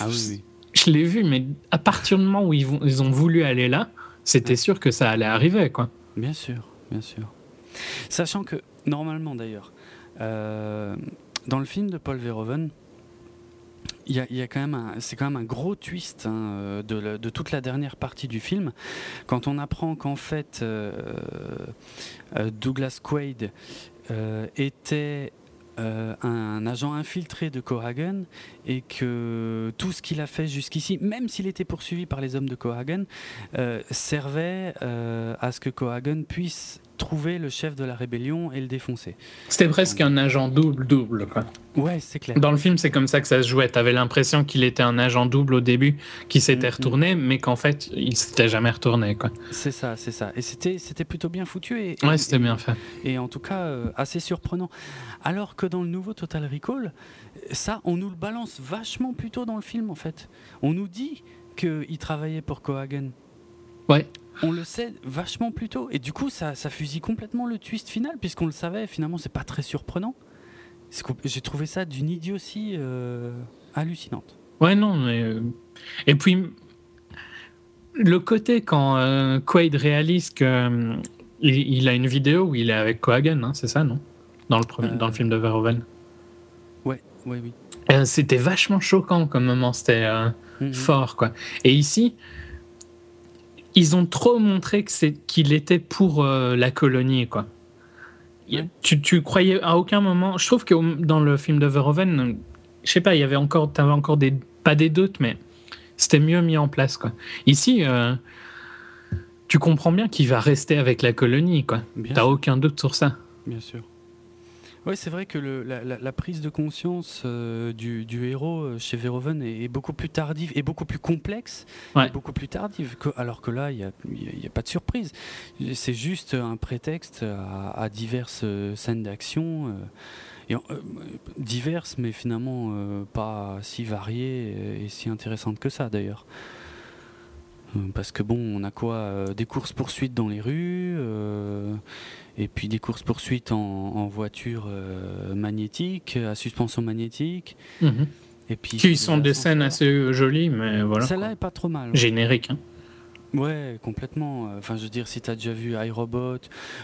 Ah oui, oui. Je l'ai vu, mais à partir du moment où ils, ils ont voulu aller là, c'était sûr que ça allait arriver, quoi. Bien sûr, bien sûr. Sachant que, normalement d'ailleurs, euh, dans le film de Paul Verhoeven, y, a, quand c'est quand même un gros twist hein, euh, de, toute la dernière partie du film. Quand on apprend qu'en fait euh, euh, Douglas Quaid était un, agent infiltré de Cohagen et que tout ce qu'il a fait jusqu'ici, même s'il était poursuivi par les hommes de Cohagen, servait à ce que Cohagen puisse trouver le chef de la rébellion et le défoncer. C'était presque un agent double-double, quoi. Ouais, c'est clair. Dans le film, c'est comme ça que ça se jouait. T'avais l'impression qu'il était un agent double au début, qui s'était mm-hmm. retourné, mais qu'en fait, il s'était jamais retourné, quoi. C'est ça, c'est ça. Et c'était, c'était plutôt bien foutu. Et, ouais, c'était bien fait. Et en tout cas, euh, assez surprenant. Alors que dans le nouveau Total Recall, ça, on nous le balance vachement plus tôt dans le film, en fait. On nous dit qu'il travaillait pour Cohagen. Ouais on le sait vachement plus tôt. Et du coup, ça, ça fusille complètement le twist final, puisqu'on le savait. Finalement, c'est pas très surprenant. J'ai trouvé ça d'une idiotie. Euh, hallucinante. Ouais, non, mais. Et puis, le côté quand Quaid réalise que il, a une vidéo où il est avec Cohagen, hein, c'est ça, non? Dans le, dans le film de Verhoeven. Ouais, ouais, oui. c'était vachement choquant comme moment, c'était mhm. fort, quoi. Et ici, ils ont trop montré que c'est qu'il était pour la colonie, quoi. Tu, tu, croyais à aucun moment. Je trouve que dans le film de Verhoeven, je sais pas, il y avait encore, encore des pas des doutes, mais c'était mieux mis en place, quoi. Ici, euh, tu comprends bien qu'il va rester avec la colonie, quoi. T'as aucun doute sur ça. Bien sûr. Oui, c'est vrai que le, la, prise de conscience euh, du, du, héros euh, chez Verhoeven est, beaucoup plus tardive et beaucoup plus complexe, et beaucoup plus tardive, que, alors que là, il n'y a, a, pas de surprise. C'est juste un prétexte à, diverses euh, scènes d'action, diverses, mais finalement pas si variées et si intéressantes que ça d'ailleurs. Parce que bon, on a quoi Des courses-poursuites dans les rues et puis des courses poursuites en, voiture euh, magnétique, à suspension magnétique. Mhm. Et puis qui sont des scènes assez jolies, mais voilà. Celle-là est pas trop mal. Générique. Hein. Ouais, complètement. Enfin, je veux dire, si tu as déjà vu iRobot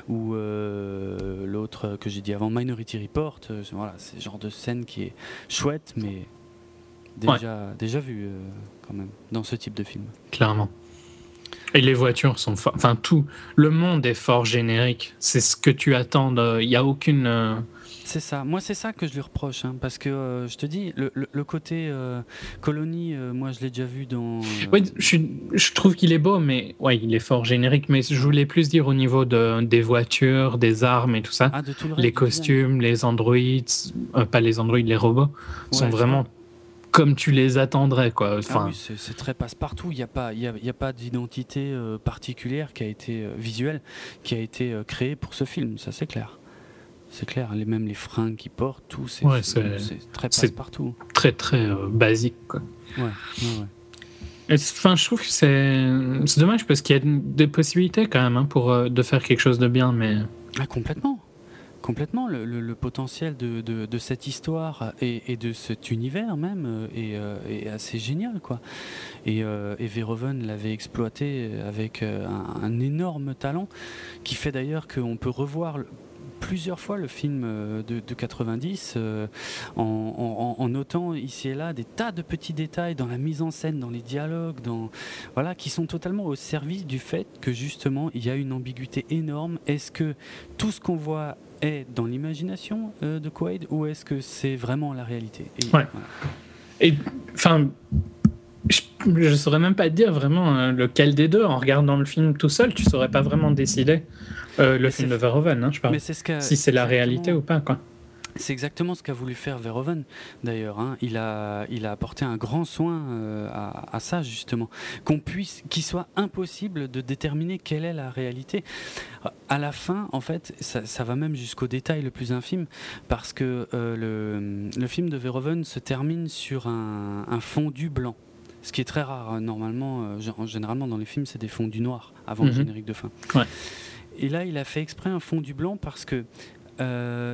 ou euh, l'autre que j'ai dit avant, Minority Report, euh, voilà, c'est le genre de scène qui est chouette, mais déjà, déjà vu quand même dans ce type de film. Clairement. Et les voitures sont Enfin, tout. Le monde est fort générique. C'est ce que tu attends. Il n'y a aucune. Euh, c'est ça. Moi, c'est ça que je lui reproche. Hein, parce que euh, je te dis, le, côté euh, colonie, moi, je l'ai déjà vu dans. Oui, je, trouve qu'il est beau, mais ouais, il est fort générique. Mais je voulais plus dire au niveau de, des voitures, des armes et tout ça. Ah, les costumes, les androïdes, pas les androïdes, les robots, sont vraiment comme tu les attendrais. Quoi. Ah enfin, oui, c'est très passe-partout. Il n'y a pas, il y a, pas d'identité euh, particulière qui a été euh, visuelle, qui a été euh, créée pour ce film. Ça, c'est clair. C'est clair. Les, même les fringues qu'ils portent, tout, c'est très passe-partout. Très, très basique. Quoi. Ouais, ouais, Enfin, je trouve que c'est dommage parce qu'il y a des possibilités quand même hein, pour de faire quelque chose de bien, mais. Ah, complètement. Complètement, le, potentiel de, cette histoire et, de cet univers même euh, euh, est, assez génial. Quoi. Et, euh, Verhoeven l'avait exploité avec un, énorme talent qui fait d'ailleurs qu'on peut revoir plusieurs fois le film de, 90 en, notant ici et là des tas de petits détails dans la mise en scène, dans les dialogues, dans, voilà, qui sont totalement au service du fait que justement il y a une ambiguïté énorme. Est-ce que tout ce qu'on voit est dans l'imagination euh, de Quaid ou est-ce que c'est vraiment la réalité Et, ouais. Et enfin, je, ne saurais même pas dire vraiment euh, lequel des deux. En regardant le film tout seul, tu saurais pas vraiment décider euh, le film de Verhoeven, hein, je parle. si c'est la réalité ou pas, quoi. C'est exactement ce qu'a voulu faire Verhoeven, d'ailleurs. Hein. Il, a, il a apporté un grand soin euh, à, ça, justement. Qu'on puisse, qu'il soit impossible de déterminer quelle est la réalité. À la fin, en fait, ça, va même jusqu'au détail le plus infime, parce que euh, le, le, film de Verhoeven se termine sur un, un fondu blanc. Ce qui est très rare. Normalement, euh, généralement, dans les films, c'est des fondus noirs avant le mhm. générique de fin. Et là, il a fait exprès un fondu blanc parce que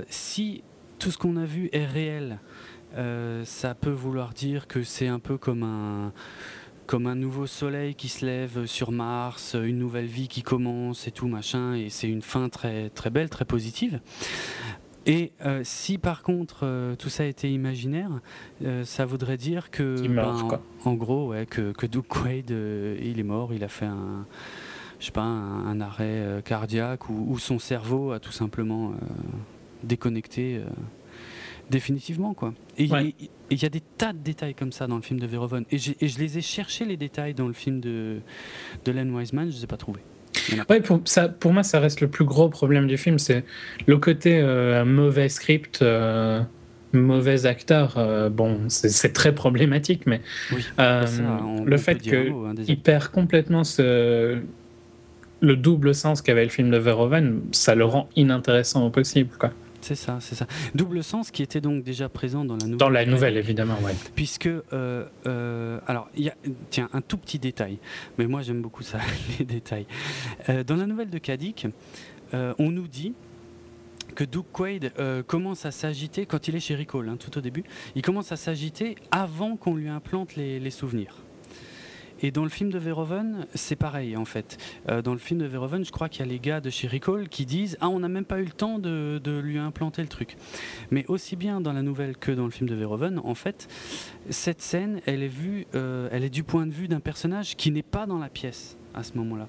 si tout ce qu'on a vu est réel. Euh, ça peut vouloir dire que c'est un peu comme un, comme un nouveau soleil qui se lève sur Mars, une nouvelle vie qui commence et tout machin, et c'est une fin très, très belle, très positive. Et euh, si par contre euh, tout ça était imaginaire, ça voudrait dire que, ben, en, gros, ouais, que, que Doug Quaid, il est mort, il a fait un, je sais pas, un, arrêt cardiaque ou, ou, son cerveau a tout simplement déconnecté euh, définitivement quoi. Et il y a des tas de détails comme ça dans le film de Verhoeven et, et, je les ai cherchés les détails dans le film de, de Len Wiseman, je les ai pas trouvés. Ouais, pour, ça, pour moi, ça reste le plus gros problème du film, c'est le côté euh, mauvais script, euh, mauvais acteur. bon, c'est très problématique, mais le fait qu'il hein, perd complètement ce, le double sens qu'avait le film de Verhoeven, ça le rend inintéressant au possible. Quoi. C'est ça, c'est ça. Double sens qui était donc déjà présent dans la nouvelle. Dans la nouvelle, évidemment, oui. Puisque, euh, euh, alors, il y a, tiens, un tout petit détail, mais moi j'aime beaucoup ça, les détails. Euh, dans la nouvelle de Kadik, on nous dit que Duke Quaid commence à s'agiter quand il est chez Recall, hein, tout au début. Il commence à s'agiter avant qu'on lui implante les souvenirs. Et dans le film de Verhoeven, c'est pareil en fait. Euh, dans le film de Verhoeven, je crois qu'il y a les gars de chez Recall qui disent Ah, on n'a même pas eu le temps de, lui implanter le truc. Mais aussi bien dans la nouvelle que dans le film de Verhoeven, en fait, cette scène, elle est, vue, euh, elle est du point de vue d'un personnage qui n'est pas dans la pièce à ce moment-là.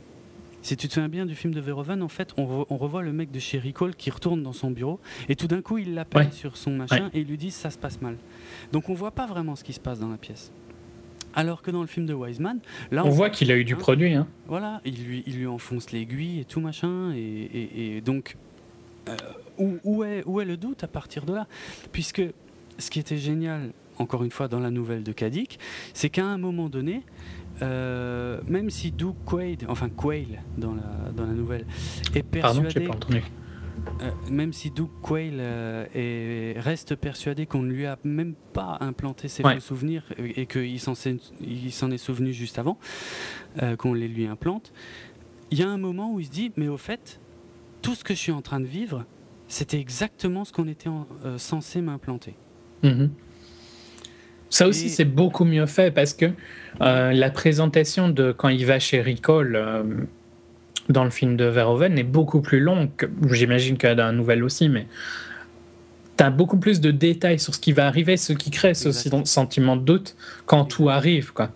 Si tu te souviens bien du film de Verhoeven, en fait, on, revoit le mec de chez Recall qui retourne dans son bureau et tout d'un coup, il l'appelle sur son machin et il lui dit ça se passe mal. Donc on voit pas vraiment ce qui se passe dans la pièce. Alors que dans le film de Wiseman, là on, voit qu'il a eu du produit. Hein. Voilà, il lui, il lui enfonce l'aiguille et tout machin. Et, donc, euh, où, est, où est le doute à partir de là? Puisque ce qui était génial, encore une fois, dans la nouvelle de Kadik, c'est qu'à un moment donné, euh, même si Duke Quaid, enfin Quail dans la, dans la nouvelle, est persuadé. Pardon, pas entendu. Euh, même si Doug Quayle euh, reste persuadé qu'on ne lui a même pas implanté ses faux souvenirs et, qu'il s'en est souvenu juste avant euh, qu'on les lui implante, il y a un moment où il se dit Mais au fait, tout ce que je suis en train de vivre, c'était exactement ce qu'on était censé m'implanter. Mhm. Ça aussi, c'est beaucoup mieux fait parce que la présentation de quand il va chez Ricole dans le film de Verhoeven est beaucoup plus long. J'imagine qu'il y a un nouvel aussi, mais tu as beaucoup plus de détails sur ce qui va arriver, ce qui crée ce sentiment de doute quand tout arrive. quoi.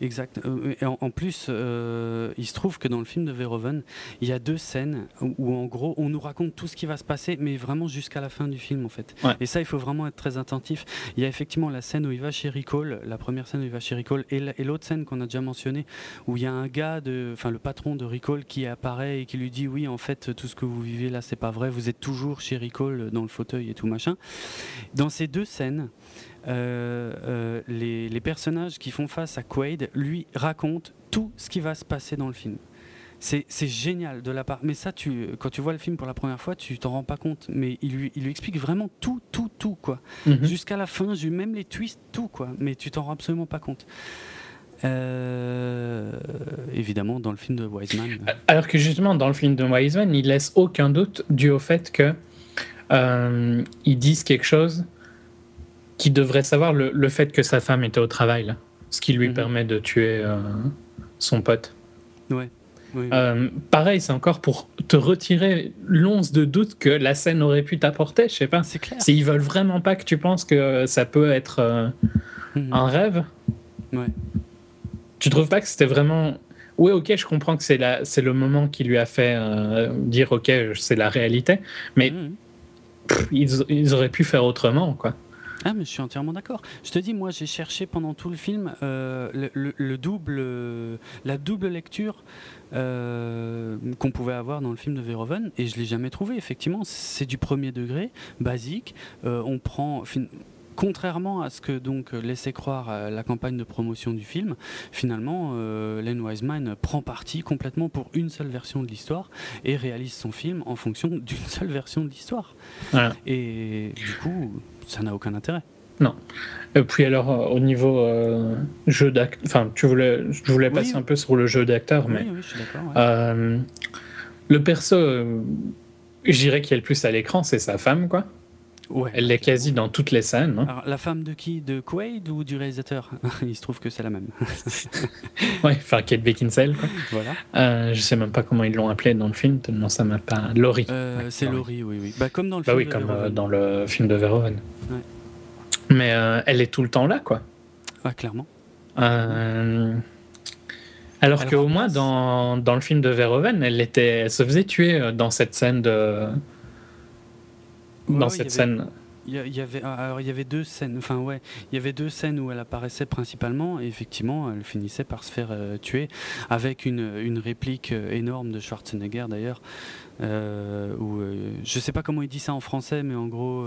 Exact. Euh, et en, plus, euh, il se trouve que dans le film de Verhoeven, il y a deux scènes où, en gros, on nous raconte tout ce qui va se passer, mais vraiment jusqu'à la fin du film, en fait. Et ça, il faut vraiment être très attentif. Il y a effectivement la scène où il va chez Ricole, la première scène où il va chez Ricole, et l'autre scène qu'on a déjà mentionnée, où il y a un gars, de, enfin le patron de Ricole, qui apparaît et qui lui dit oui, en fait, tout ce que vous vivez là, c'est pas vrai. Vous êtes toujours chez Ricole dans le fauteuil et tout machin. Dans ces deux scènes, euh, euh, les, personnages qui font face à Quaid lui racontent tout ce qui va se passer dans le film. C'est génial de la part. Mais ça, tu, quand tu vois le film pour la première fois, tu t'en rends pas compte. Mais il lui, il lui explique vraiment tout, tout, tout, quoi. Mhm. Jusqu'à la fin, même les twists, tout, quoi. Mais tu t'en rends absolument pas compte. Euh, évidemment, dans le film de Wiseman. Alors que justement, dans le film de Wiseman, il laisse aucun doute dû au fait que ils disent quelque chose qui devrait savoir le, fait que sa femme était au travail, là, ce qui lui mhm. permet de tuer euh, son pote. Ouais. Euh, pareil, c'est encore pour te retirer l'once de doute que la scène aurait pu t'apporter, je sais pas. C'est clair. S'ils veulent vraiment pas que tu penses que ça peut être euh, mhm. un rêve, ouais. tu trouves pas que c'était vraiment. Oui, ok, je comprends que c'est c'est le moment qui lui a fait dire ok, c'est la réalité, mais mhm. ils, ils, auraient pu faire autrement, quoi. Ah, mais je suis entièrement d'accord. Je te dis, moi, j'ai cherché pendant tout le film euh, le, double, la double lecture euh, qu'on pouvait avoir dans le film de Verhoeven, et je l'ai jamais trouvé. Effectivement, c'est du premier degré, basique. Euh, on prend. Contrairement à ce que donc laissait croire la campagne de promotion du film, finalement, Len Wiseman prend parti complètement pour une seule version de l'histoire et réalise son film en fonction d'une seule version de l'histoire. Et du coup, ça n'a aucun intérêt. Non. Et puis alors, euh, au niveau euh, jeu d'acteur, enfin, tu voulais, je voulais passer un peu sur le jeu d'acteur, mais oui, je suis euh, le perso, je dirais qu'il est le plus à l'écran, c'est sa femme, quoi. Elle est quasi dans toutes les scènes. Hein. la femme de qui De Quaid ou du réalisateur? Il se trouve que c'est la même. ouais, enfin Kate Beckinsale. Quoi. Voilà. Euh, je sais même pas comment ils l'ont appelé dans le film, tellement ça m'a pas. Laurie. Euh, c'est Laurie, oui, oui. Bah, comme dans le bah, film oui, comme euh, dans le film de Verhoeven. Mais euh, elle est tout le temps là, quoi. Ah, clairement. Alors qu'au moins, dans, dans, le film de Verhoeven, elle, était, elle se faisait tuer dans cette scène de dans cette scène. Il y, avait, alors il y avait deux scènes, enfin ouais, il y avait deux scènes où elle apparaissait principalement et effectivement elle finissait par se faire euh, tuer avec une, une réplique euh, énorme de Schwarzenegger d'ailleurs. Euh, où, je sais pas comment il dit ça en français, mais en gros,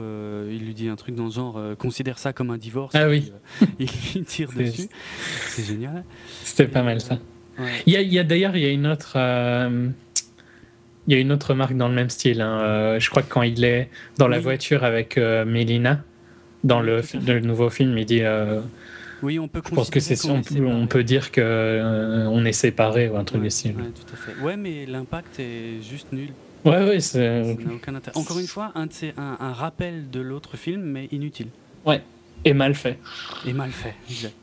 il lui dit un truc dans le genre considère ça comme un divorce. Ah oui. il tire dessus. C'est génial. C'était pas mal ça. Il y a, a d'ailleurs il y a une autre il y a une autre marque dans le même style. Hein. Euh, je crois que quand il est dans la voiture avec euh, Mélina, dans le, nouveau film, il dit. Euh, oui, on peut. Je pense que c'est on, on, peut dire que on est séparés ou un truc ouais, du style. Ouais, tout à fait. Ouais, mais l'impact est juste nul. Ouais, ouais, c'est. Ça n'a aucun intérêt. Encore une fois, un, un, un rappel de l'autre film, mais inutile. Ouais, et mal fait. Et mal fait, exact.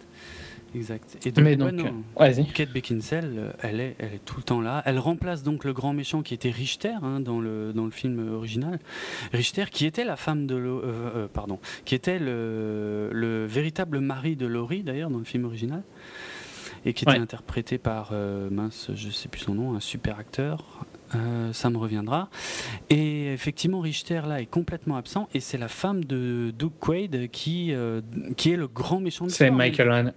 Exact. Et donc, Mais donc, vas-y. Kate Beckinsale, euh, elle est, elle est tout le temps là. Elle remplace donc le grand méchant qui était Richter hein, dans, le, dans le film original. Richter, qui était la femme de, euh, euh, pardon, qui était le, le, véritable mari de Laurie d'ailleurs dans le film original, et qui était interprété par mince, je sais plus son nom, un super acteur. ça me reviendra. Et effectivement, Richter là est complètement absent et c'est la femme de Doug Quaid qui, qui est le grand méchant de C'est Michael,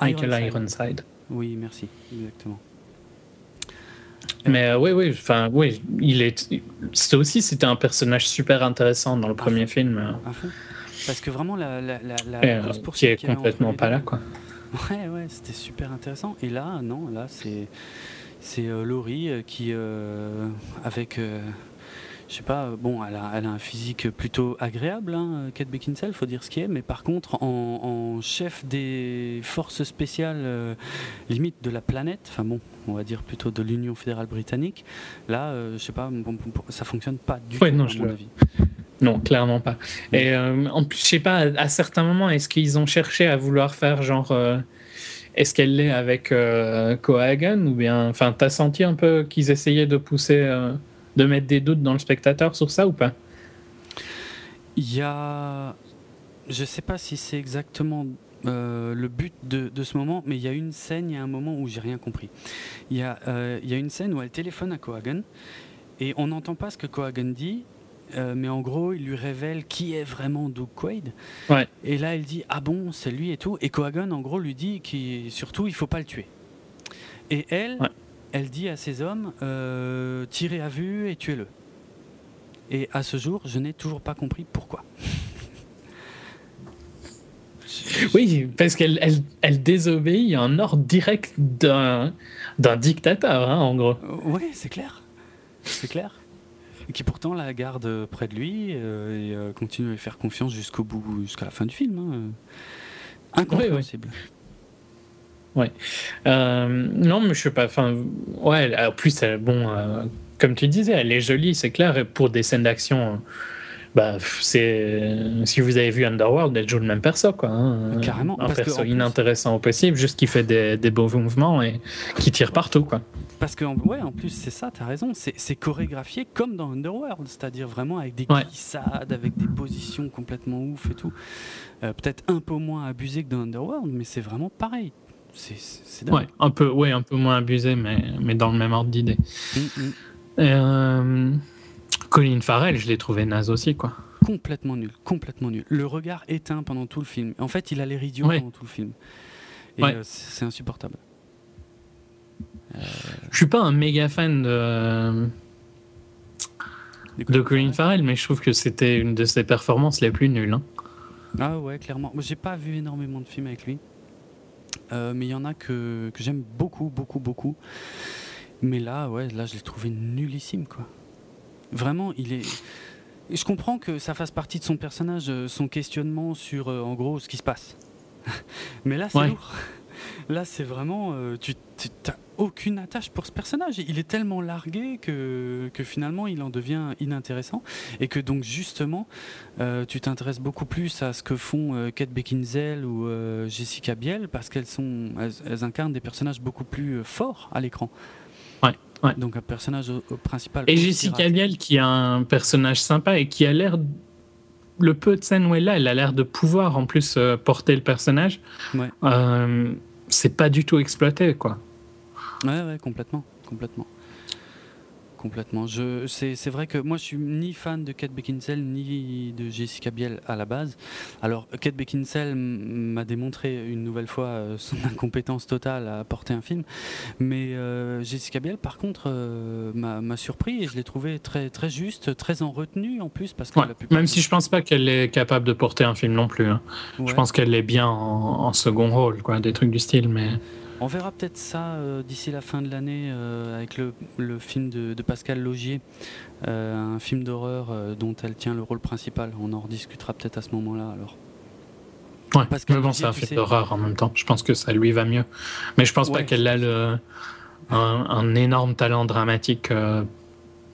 Michael Ironside? Oui, merci, exactement. Mais euh, oui, oui, enfin, oui, il est. C'était aussi, c'était un personnage super intéressant dans le premier film. À fond. Parce que vraiment, la, la, la, euh, qui est complètement pas là, quoi. Ouais, ouais, c'était super intéressant. Et là, non, là, c'est c'est euh, Laurie qui, avec je sais pas, bon, elle a, elle a, un physique plutôt agréable, hein, Kate Beckinsale, faut dire ce qui est, mais par contre, en, chef des forces spéciales, euh, limite de la planète, enfin bon, on va dire plutôt de l'Union fédérale britannique, là, euh, je sais pas, bon, ça fonctionne pas du tout, non, à mon avis. Non, clairement pas. Et euh, en plus, je sais pas, à, certains moments, est-ce qu'ils ont cherché à vouloir faire genre. est-ce qu'elle l'est avec Cohagen ou bien. Enfin, t'as senti un peu qu'ils essayaient de pousser de mettre des doutes dans le spectateur sur ça ou pas? Il y a. Je sais pas si c'est exactement euh, le but de, ce moment, mais il y a une scène, il y a un moment où j'ai rien compris. Il y, a, euh, il y a une scène où elle téléphone à Cohagen et on n'entend pas ce que Cohagen dit, euh, mais en gros, il lui révèle qui est vraiment Doug Quaid. Ouais. Et là, elle dit Ah bon, c'est lui et tout? Et Cohagen, en gros, lui dit qu'il surtout, il faut pas le tuer. Et elle, elle dit à ses hommes euh, tirez à vue et tuez-le. Et à ce jour, je n'ai toujours pas compris pourquoi. oui, parce qu'elle elle, désobéit à un ordre direct d'un dictateur, hein, en gros. Euh, oui, c'est clair. C'est clair. Et qui pourtant la garde près de lui euh, et continue à lui faire confiance jusqu'au bout, jusqu'à la fin du film. Hein. Incompréhensible. Ouais. Euh, non, mais je sais pas. Enfin, ouais. En plus, bon, euh, comme tu disais, elle est jolie, c'est clair. Et pour des scènes d'action, bah, c'est si vous avez vu Underworld, elle joue le même perso, quoi. Hein. Carrément. Un perso inintéressant au possible, juste qui fait des, des, beaux mouvements et qui tire partout, quoi. Parce que, ouais, en plus, c'est ça, t'as raison. C'est chorégraphié comme dans Underworld, c'est-à-dire vraiment avec des glissades, avec des positions complètement ouf et tout. Euh, peut-être un peu moins abusé que dans Underworld, mais c'est vraiment pareil. C'est Ouais, un peu, ouais, un peu moins abusé, mais, mais dans le même ordre d'idée. Mm, mm. euh, Colin Farrell, je l'ai trouvé naze aussi, quoi. Complètement nul, complètement nul. Le regard éteint pendant tout le film. En fait, il a l'air idiot pendant tout le film. Et euh, c'est insupportable. Euh... Je suis pas un méga fan de, de Colin Farrell, mais je trouve que c'était une de ses performances les plus nulles. Hein. Ah ouais, clairement. J'ai pas vu énormément de films avec lui. Euh, mais il y en a que, que j'aime beaucoup, beaucoup, beaucoup. Mais là, ouais, là, je l'ai trouvé nullissime, quoi. Vraiment, il est. Je comprends que ça fasse partie de son personnage, euh, son questionnement sur, euh, en gros, ce qui se passe. mais là, c'est lourd. Là, c'est vraiment. tu aucune attache pour ce personnage. Il est tellement largué que, que finalement, il en devient inintéressant. Et que donc, justement, euh, tu t'intéresses beaucoup plus à ce que font euh, Kate Beckinsale ou euh, Jessica Biel parce qu'elles sont, elles, incarnent des personnages beaucoup plus forts à l'écran. Ouais, ouais. Donc, un personnage principal. Et Jessica Biel, qui a un personnage sympa et qui a l'air le peu de scènes où elle est là, elle a l'air de pouvoir en plus porter le personnage. Ouais c'est pas du tout exploité, quoi. Ouais, ouais, complètement, complètement. Complètement. Je, c'est, c'est vrai que moi, je suis ni fan de Kate Beckinsale ni de Jessica Biel à la base. Alors, Kate Beckinsale m'a démontré une nouvelle fois euh, son incompétence totale à porter un film, mais euh, Jessica Biel, par contre, euh, m'a, surpris et je l'ai trouvé très, très juste, très en retenue en plus, parce que même si je pense pas qu'elle est capable de porter un film non plus. Hein. Je pense qu'elle est bien en, en second rôle, quoi, des trucs du style, mais. On verra peut-être ça euh, d'ici la fin de l'année euh, avec le, film de, Pascal Logier, euh, un film d'horreur dont elle tient le rôle principal. On en rediscutera peut-être à ce moment-là alors. Ouais, Pascal mais bon, c'est un film d'horreur en même temps. Je pense que ça lui va mieux. Mais je pense pas qu'elle a le, un, énorme talent dramatique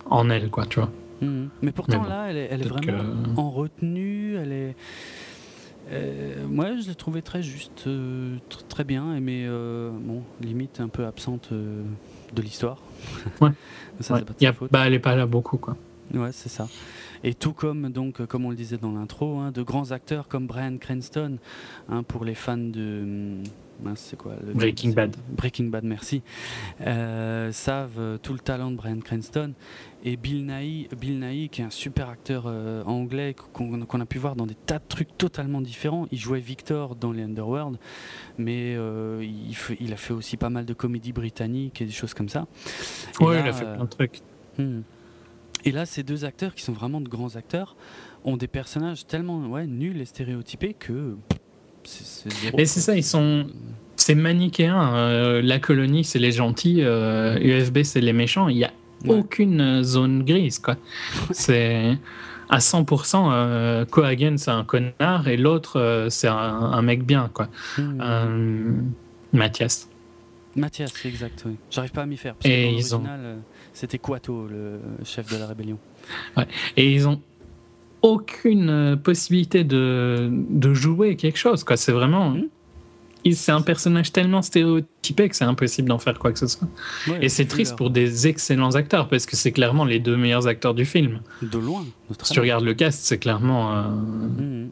en elle, quoi, tu vois. Mhm. Mais pourtant, là, elle est, vraiment en retenue, elle est. Euh, moi, je l'ai trouvée très juste, euh, très bien, mais euh, bon, limite un peu absente de l'histoire. Ouais. ça, bah, elle est pas là beaucoup, quoi. Ouais, c'est ça. Et tout comme, donc, comme on le disait dans l'intro, hein, de grands acteurs comme Brian Cranston, hein, pour les fans de. C'est quoi Breaking Bad. Breaking Bad, merci. Euh, savent euh, tout le talent de Brian Cranston. Et Bill Nighy, Bill Nighy qui est un super acteur euh, anglais qu'on a pu voir dans des tas de trucs totalement différents. Il jouait Victor dans les Underworld, mais il, il, a fait aussi pas mal de comédies britanniques et des choses comme ça. Oui, il a fait plein de trucs. Hmm. Et là, ces deux acteurs, qui sont vraiment de grands acteurs, ont des personnages tellement ouais, nuls et stéréotypés que. Mais c'est ça, ils sont. C'est manichéen. Euh, la colonie, c'est les gentils. UFB, euh, c'est les méchants. Il n'y a aucune zone grise, quoi. c'est à 100%. Euh, Cohagen, c'est un connard et l'autre, euh, c'est un, mec bien, quoi. Hmm. Mathias. Mathias, c'est exact. Oui. J'arrive pas à m'y faire. Parce et ils ont c'était Quato, le chef de la rébellion. Et ils ont aucune euh, possibilité de, de jouer quelque chose. Quoi. C'est vraiment. Hmm. C'est un personnage tellement stéréotypé que c'est impossible d'en faire quoi que ce soit. et c'est triste pour des excellents acteurs parce que c'est clairement les deux meilleurs acteurs du film. De loin. si tu regardes le cast, c'est clairement euh, hmm.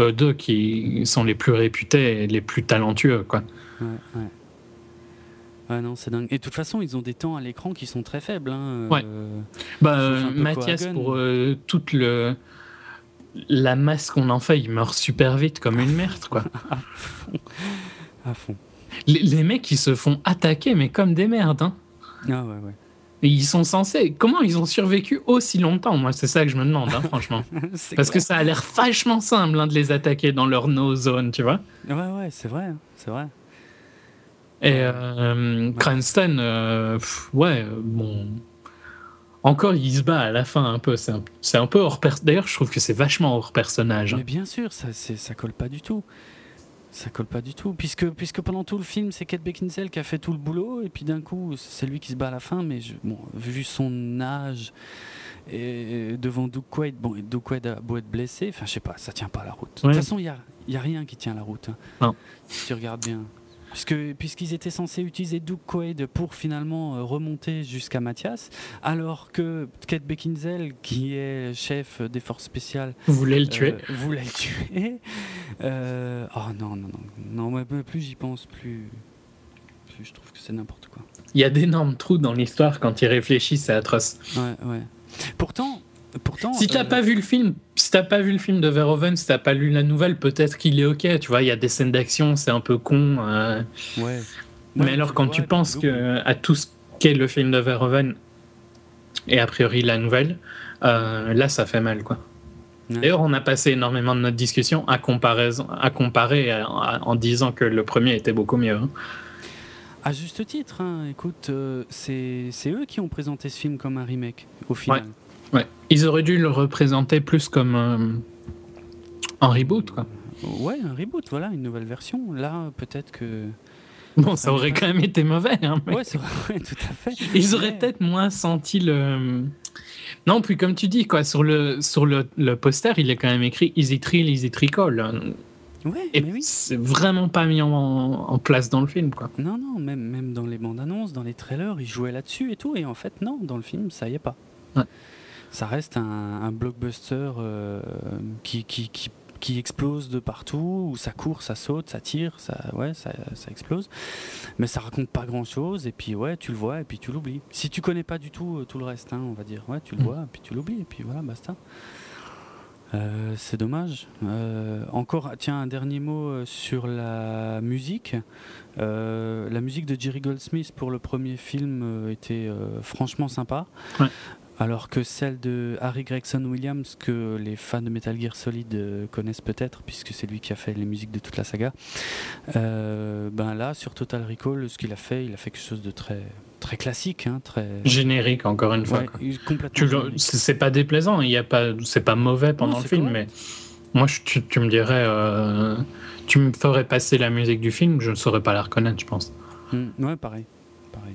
eux deux qui sont les plus réputés et les plus talentueux. Quoi. Ouais, ouais. Ah non, c'est dingue. Et de toute façon, ils ont des temps à l'écran qui sont très faibles. Hein, ouais. Euh, bah, Mathias, pour euh, toute le la masse qu'on en fait, il meurt super vite comme une merde, quoi. à fond. À fond. Les, mecs, ils se font attaquer, mais comme des merdes. Hein. Ah ouais, ouais. Et ils sont censés. Comment ils ont survécu aussi longtemps Moi, c'est ça que je me demande, hein, franchement. Parce que ça a l'air vachement simple hein, de les attaquer dans leur no zone, tu vois. Ouais, ouais, c'est vrai, c'est vrai. Et euh, Cranston, euh, ouais, bon. Encore, il se bat à la fin un peu. C'est un, un, peu hors D'ailleurs, je trouve que c'est vachement hors personnage. Mais bien sûr, ça, ça colle pas du tout. Ça colle pas du tout. Puisque, puisque pendant tout le film, c'est Kate Beckinsale qui a fait tout le boulot. Et puis d'un coup, c'est lui qui se bat à la fin. Mais bon, vu son âge et devant Doug Quaid, bon, Doug Quaid a beau être blessé, enfin, je sais pas, ça tient pas la route. De toute façon, il n'y a, y a rien qui tient la route. Hein. Non. Si tu regardes bien. Puisque, puisqu'ils étaient censés utiliser Doug Quaid pour finalement euh, remonter jusqu'à Mathias, alors que Kate Beckinsale, qui est chef des forces spéciales, voulait le tuer. Euh, voulait le tuer. Euh, oh non, non, non. non plus j'y pense, plus, plus je trouve que c'est n'importe quoi. Il y a d'énormes trous dans l'histoire quand ils réfléchissent, c'est atroce. Ouais, ouais. Pourtant, Pourtant, si t'as pas vu le film, si t'as pas vu le film de Verhoeven, si t'as pas lu la nouvelle, peut-être qu'il est ok. Tu vois, il y a des scènes d'action, c'est un peu con. Euh. Ouais. Mais alors, quand tu penses que, à tout ce qu'est le film de Verhoeven et a priori la nouvelle, euh, là, ça fait mal, quoi. D'ailleurs, on a passé énormément de notre discussion à, comparaison, à comparer en disant que le premier était beaucoup mieux. Hein. À juste titre, hein. écoute, euh, c'est eux qui ont présenté ce film comme un remake, au final. Ouais. Ils auraient dû le représenter plus comme un, reboot, quoi. Ouais, un reboot, voilà, une nouvelle version. Là, peut-être que. Bon, ça aurait quand même été mauvais. Hein, Ouais, tout à fait. Ils auraient peut-être moins senti le. Non, puis comme tu dis, quoi, sur le, sur le, poster, il est quand même écrit Easy Trill, Easy Tricol. Ouais, Et mais oui. C'est vraiment pas mis en, place dans le film, quoi. Non, non, même, même dans les bandes annonces, dans les trailers, ils jouaient là-dessus et tout. Et en fait, non, dans le film, ça y est pas. Ouais ça reste un, blockbuster euh, qui, qui, qui, qui, explose de partout, où ça court, ça saute, ça tire, ça, ouais, ça, ça explose. Mais ça raconte pas grand chose, et puis ouais, tu le vois, et puis tu l'oublies. Si tu connais pas du tout euh, tout le reste, hein, on va dire, ouais, tu le mm. vois, et puis tu l'oublies, et puis voilà, basta. Euh, c'est dommage. encore, tiens, un dernier mot sur la musique. la musique de Jerry Goldsmith pour le premier film était franchement sympa. Ouais alors que celle de Harry Gregson Williams, que les fans de Metal Gear Solid euh, connaissent peut-être, puisque c'est lui qui a fait les musiques de toute la saga, euh, ben là, sur Total Recall, ce qu'il a fait, il a fait quelque chose de très, très classique, hein, très générique encore une fois. c'est pas déplaisant, il y a pas, c'est pas mauvais pendant le film, mais moi, tu, me dirais, euh, tu me ferais passer la musique du film, je ne saurais pas la reconnaître, je pense. Hmm, ouais, pareil, pareil.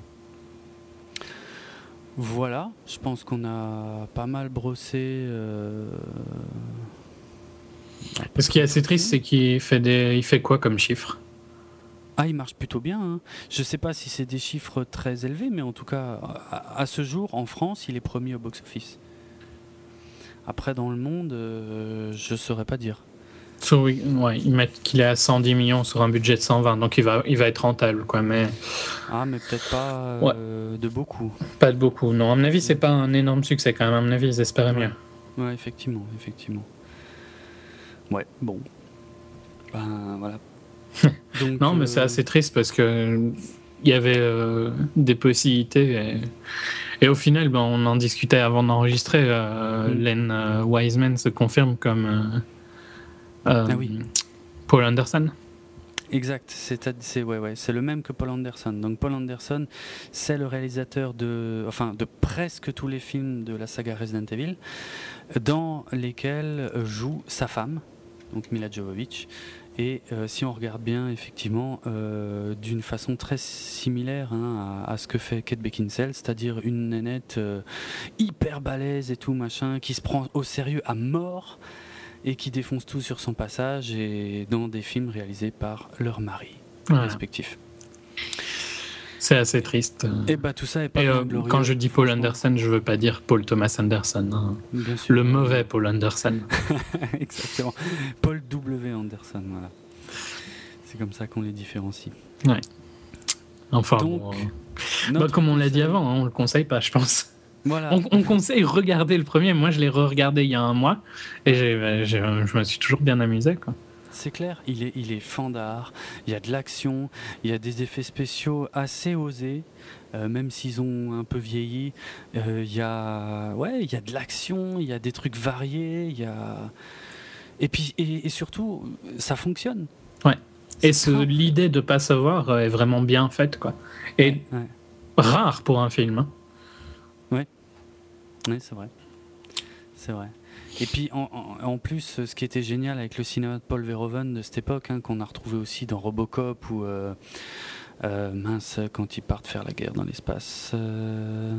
Voilà, je pense qu'on a pas mal brossé. Euh... Ce qui est assez triste, c'est qu'il fait, des... il fait quoi comme chiffre? Ah, il marche plutôt bien. Hein. Je ne sais pas si c'est des chiffres très élevés, mais en tout cas, à, ce jour, en France, il est premier au box-office. Après, dans le monde, euh, je ne saurais pas dire. Ouais, ils mettent qu'il est à 110 millions sur un budget de 120, donc il va, il va être rentable, quoi. Mais ah, mais peut-être pas euh, de beaucoup. Pas de beaucoup. Non, à mon avis, c'est pas un énorme succès quand même. À mon avis, ils espéraient mieux. Ouais, effectivement, effectivement. Ouais, bon. Ben voilà, non, mais c'est euh, assez triste parce que il y avait euh, des possibilités. Et, au final, ben, on en discutait avant d'enregistrer. Mm. Len Wiseman se confirme comme ah Paul Anderson. Exact, c'est ouais, ouais, le même que Paul Anderson. Donc Paul Anderson, c'est le réalisateur de, enfin, de presque tous les films de la saga Resident Evil, dans lesquels joue sa femme, donc Mila Jovovich, et euh, si on regarde bien, effectivement, euh, d'une façon très similaire hein, à, ce que fait Kate Beckinsale, c'est-à-dire une nénette euh, hyper balèze et tout machin, qui se prend au sérieux à mort et qui défonce tout sur son passage et dans des films réalisés par leur mari respectif. C'est assez triste. Et bah tout ça est pas Quand je dis Paul Anderson, je veux pas dire Paul Thomas Anderson. Hein. Le mauvais Paul Anderson. Exactement. Paul W. Anderson, voilà. C'est comme ça qu'on les différencie. Ouais. Enfin, bah, comme on l'a dit avant, hein, on le conseille pas, je pense. Voilà. On, on, conseille regarder le premier. Moi, je l'ai re-regardé il y a un mois et je me suis toujours bien amusé. Quoi. C'est clair, il est, il est fan d'art, il y a de l'action, il y a des effets spéciaux assez osés, euh, même s'ils ont un peu vieilli. Euh, il, y a, ouais, il y a de l'action, il y a des trucs variés, il y a... Et, puis, et, surtout, ça fonctionne. Ouais. Et l'idée de pas savoir est vraiment bien faite, quoi. Et rare pour un film. Hein. Ouais, c'est vrai. C'est vrai. Et puis en, plus, ce qui était génial avec le cinéma de Paul Verhoeven de cette époque, hein, qu'on a retrouvé aussi dans Robocop ou euh, euh, mince quand ils partent faire la guerre dans l'espace. Euh,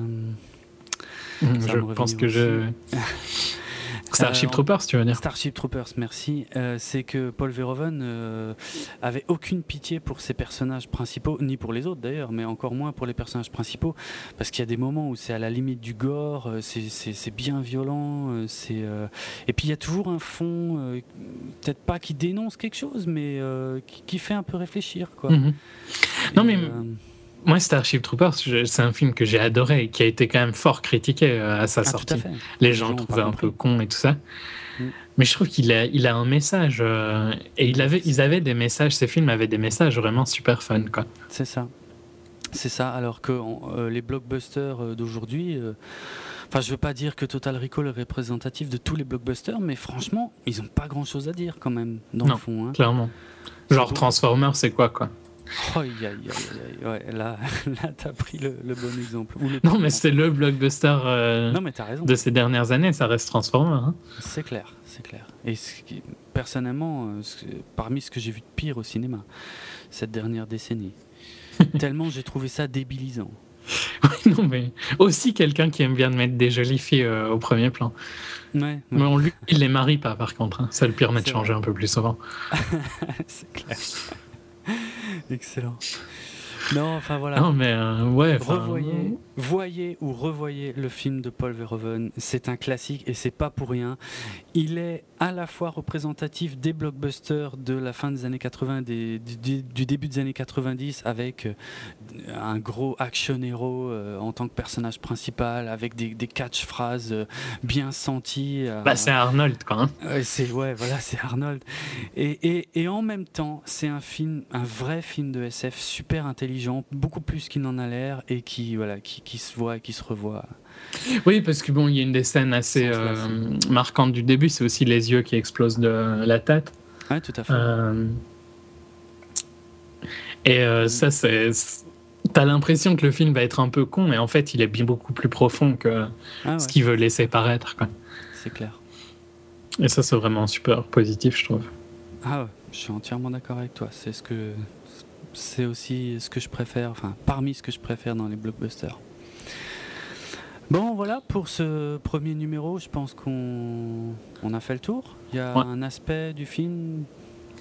je pense que je. Starship Troopers, tu veux dire Starship Troopers, merci. Euh, c'est que Paul Verhoeven euh, avait aucune pitié pour ses personnages principaux, ni pour les autres d'ailleurs, mais encore moins pour les personnages principaux, parce qu'il y a des moments où c'est à la limite du gore, euh, c'est bien violent, c'est et puis il y a toujours un fond, peut-être pas qui dénonce quelque chose, mais qui, fait un peu réfléchir, quoi. Mhm. Non mais moi, Starship Troopers, c'est un film que j'ai adoré et qui a été quand même fort critiqué euh, à sa ah, sortie. Les gens le trouvaient un peu con et tout ça. Mm. Mais je trouve qu'il a, il a un message. Euh, et il avait, ils avaient des messages, ces films avaient des messages vraiment super fun. quoi. C'est ça. C'est ça. Alors que euh, les blockbusters d'aujourd'hui. Enfin, je veux pas dire que Total Recall est représentatif de tous les blockbusters, mais franchement, ils ont pas grand chose à dire quand même, dans le fond. Hein. Clairement. Genre Transformers, c'est quoi, quoi? Oh, aïe, aïe, aïe, ouais, là, là t'as pris le, bon exemple. non, mais c'est le blockbuster euh, non, mais as raison. de ces dernières années, ça reste Transformer. Hein. C'est clair, c'est clair. Et personnellement, euh, parmi ce que j'ai vu de pire au cinéma, cette dernière décennie, tellement j'ai trouvé ça débilisant. Oui, non, mais aussi quelqu'un qui aime bien mettre des jolies filles euh, au premier plan. Ouais, Mais on, lui, il les marie pas, par contre. Hein. Ça le permet de changer un peu plus souvent. c'est clair. Excellent. Non, enfin voilà. Non, mais euh, ouais. Revoyez, voyez ou revoyez le film de Paul Verhoeven. C'est un classique et c'est pas pour rien. Il est à la fois représentatif des blockbusters de la fin des années 80, du, début des années 90, avec euh, un gros action hero euh, en tant que personnage principal, avec des, des catch-phrases bien senties. bah, c'est Arnold, quand même. c'est ouais, voilà, c'est Arnold. Et, et, et en même temps, c'est un film, un vrai film de SF super intelligent beaucoup plus qu'il n'en a l'air et qui, voilà, qui, qui, se voit et qui se revoit. Oui, parce que bon, il y a une des scènes assez euh, marquantes du début, c'est aussi les yeux qui explosent de la tête. Oui, tout à fait. Euh, et euh, ça, c'est. T'as l'impression que le film va être un peu con, mais en fait, il est bien beaucoup plus profond que ah ce qu'il veut laisser paraître. C'est clair. Et ça, c'est vraiment super positif, je trouve. Ah, je suis entièrement d'accord avec toi. C'est ce que c'est aussi ce que je préfère, enfin parmi ce que je préfère dans les blockbusters. Bon, voilà pour ce premier numéro. Je pense qu'on on a fait le tour. Il y a un aspect du film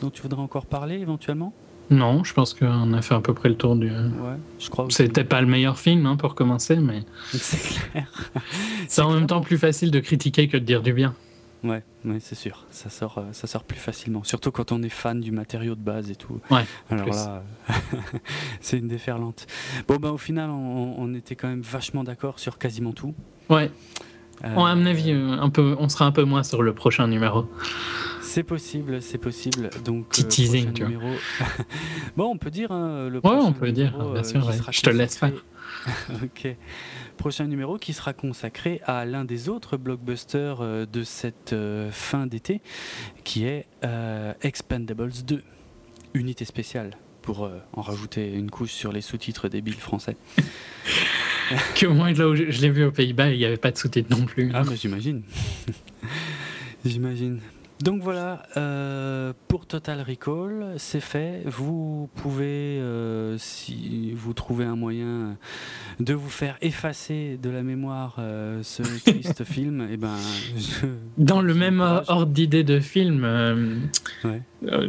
dont tu voudrais encore parler éventuellement? Non, je pense qu'on a fait à peu près le tour du. Ouais, je crois. C'était pas le meilleur film hein, pour commencer, mais. C'est clair. C'est en même temps plus facile de critiquer que de dire du bien. Ouais, ouais c'est sûr. Ça sort, euh, ça sort plus facilement. Surtout quand on est fan du matériau de base et tout. Ouais. Alors là, c'est une déferlante. Bon, ben au final, on, était quand même vachement d'accord sur quasiment tout. Ouais. Euh, à mon avis, euh, un peu, on sera un peu moins sur le prochain numéro. C'est possible, c'est possible. Donc, Petit teasing, tu vois. bon, on peut dire hein, le prochain Ouais, on peut dire, bien sûr. Je te laisse faire. ok. Prochain numéro qui sera consacré à l'un des autres blockbusters euh, de cette euh, fin d'été, qui est euh, Expendables 2, unité spéciale, pour en rajouter une couche sur les sous-titres débiles français. que moi, là je, l'ai vu aux Pays-Bas, il n'y avait pas de sous-titres non plus. Ah, mais j'imagine. j'imagine. Donc voilà, euh, pour Total Recall, c'est fait. Vous pouvez, euh, si vous trouvez un moyen de vous faire effacer de la mémoire euh, ce triste film, et eh ben, dans le même ordre d'idée de film,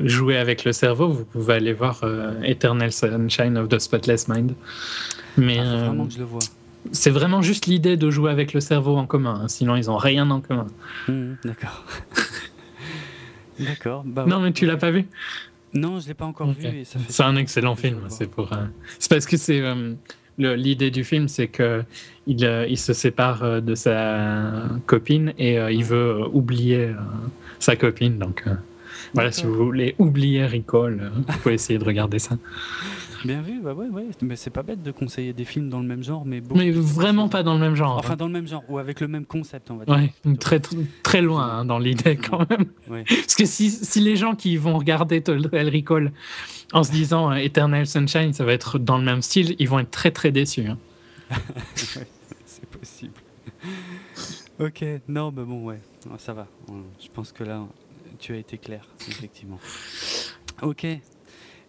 jouer avec le cerveau, vous pouvez aller voir Eternal Sunshine of the Spotless Mind. Mais ah, vraiment que je le vois. C'est vraiment juste l'idée de jouer avec le cerveau en commun, hein, sinon ils n'ont rien en commun. Mmh, d'accord. D'accord. Bah non, mais tu l'as pas vu Non, je l'ai pas encore vu. C'est un excellent film. C'est pour. Euh, c'est parce que c'est euh, l'idée du film, c'est que il, euh, il, se sépare de sa copine et il veut oublier sa copine. Donc voilà, si vous voulez oublier Ricole, vous pouvez essayer de regarder ça. Bien vu, bah ouais, ouais. Mais c'est pas bête de conseiller des films dans le même genre, mais Mais vraiment pas dans le même genre. Enfin, hein. dans le même genre, ou avec le même concept, on va dire. Ouais, très, très loin hein, dans l'idée quand même. Parce que si, si, les gens qui vont regarder Total Recall en se disant euh, Eternal Sunshine, ça va être dans le même style, ils vont être très très déçus. Hein. c'est possible. ok, non, mais bon, ouais, ça va. Je pense que là, tu as été clair, effectivement. Ok,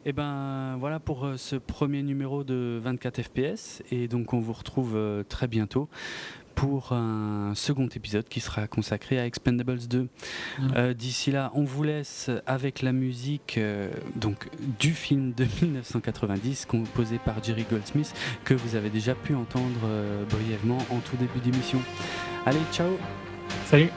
et eh ben voilà pour euh, ce premier numéro de 24 FPS et donc on vous retrouve euh, très bientôt pour un second épisode qui sera consacré à Expendables 2. Euh, d'ici là, on vous laisse avec la musique donc du film de 1990 composé par Jerry Goldsmith que vous avez déjà pu entendre brièvement en tout début d'émission. Allez, ciao. Salut.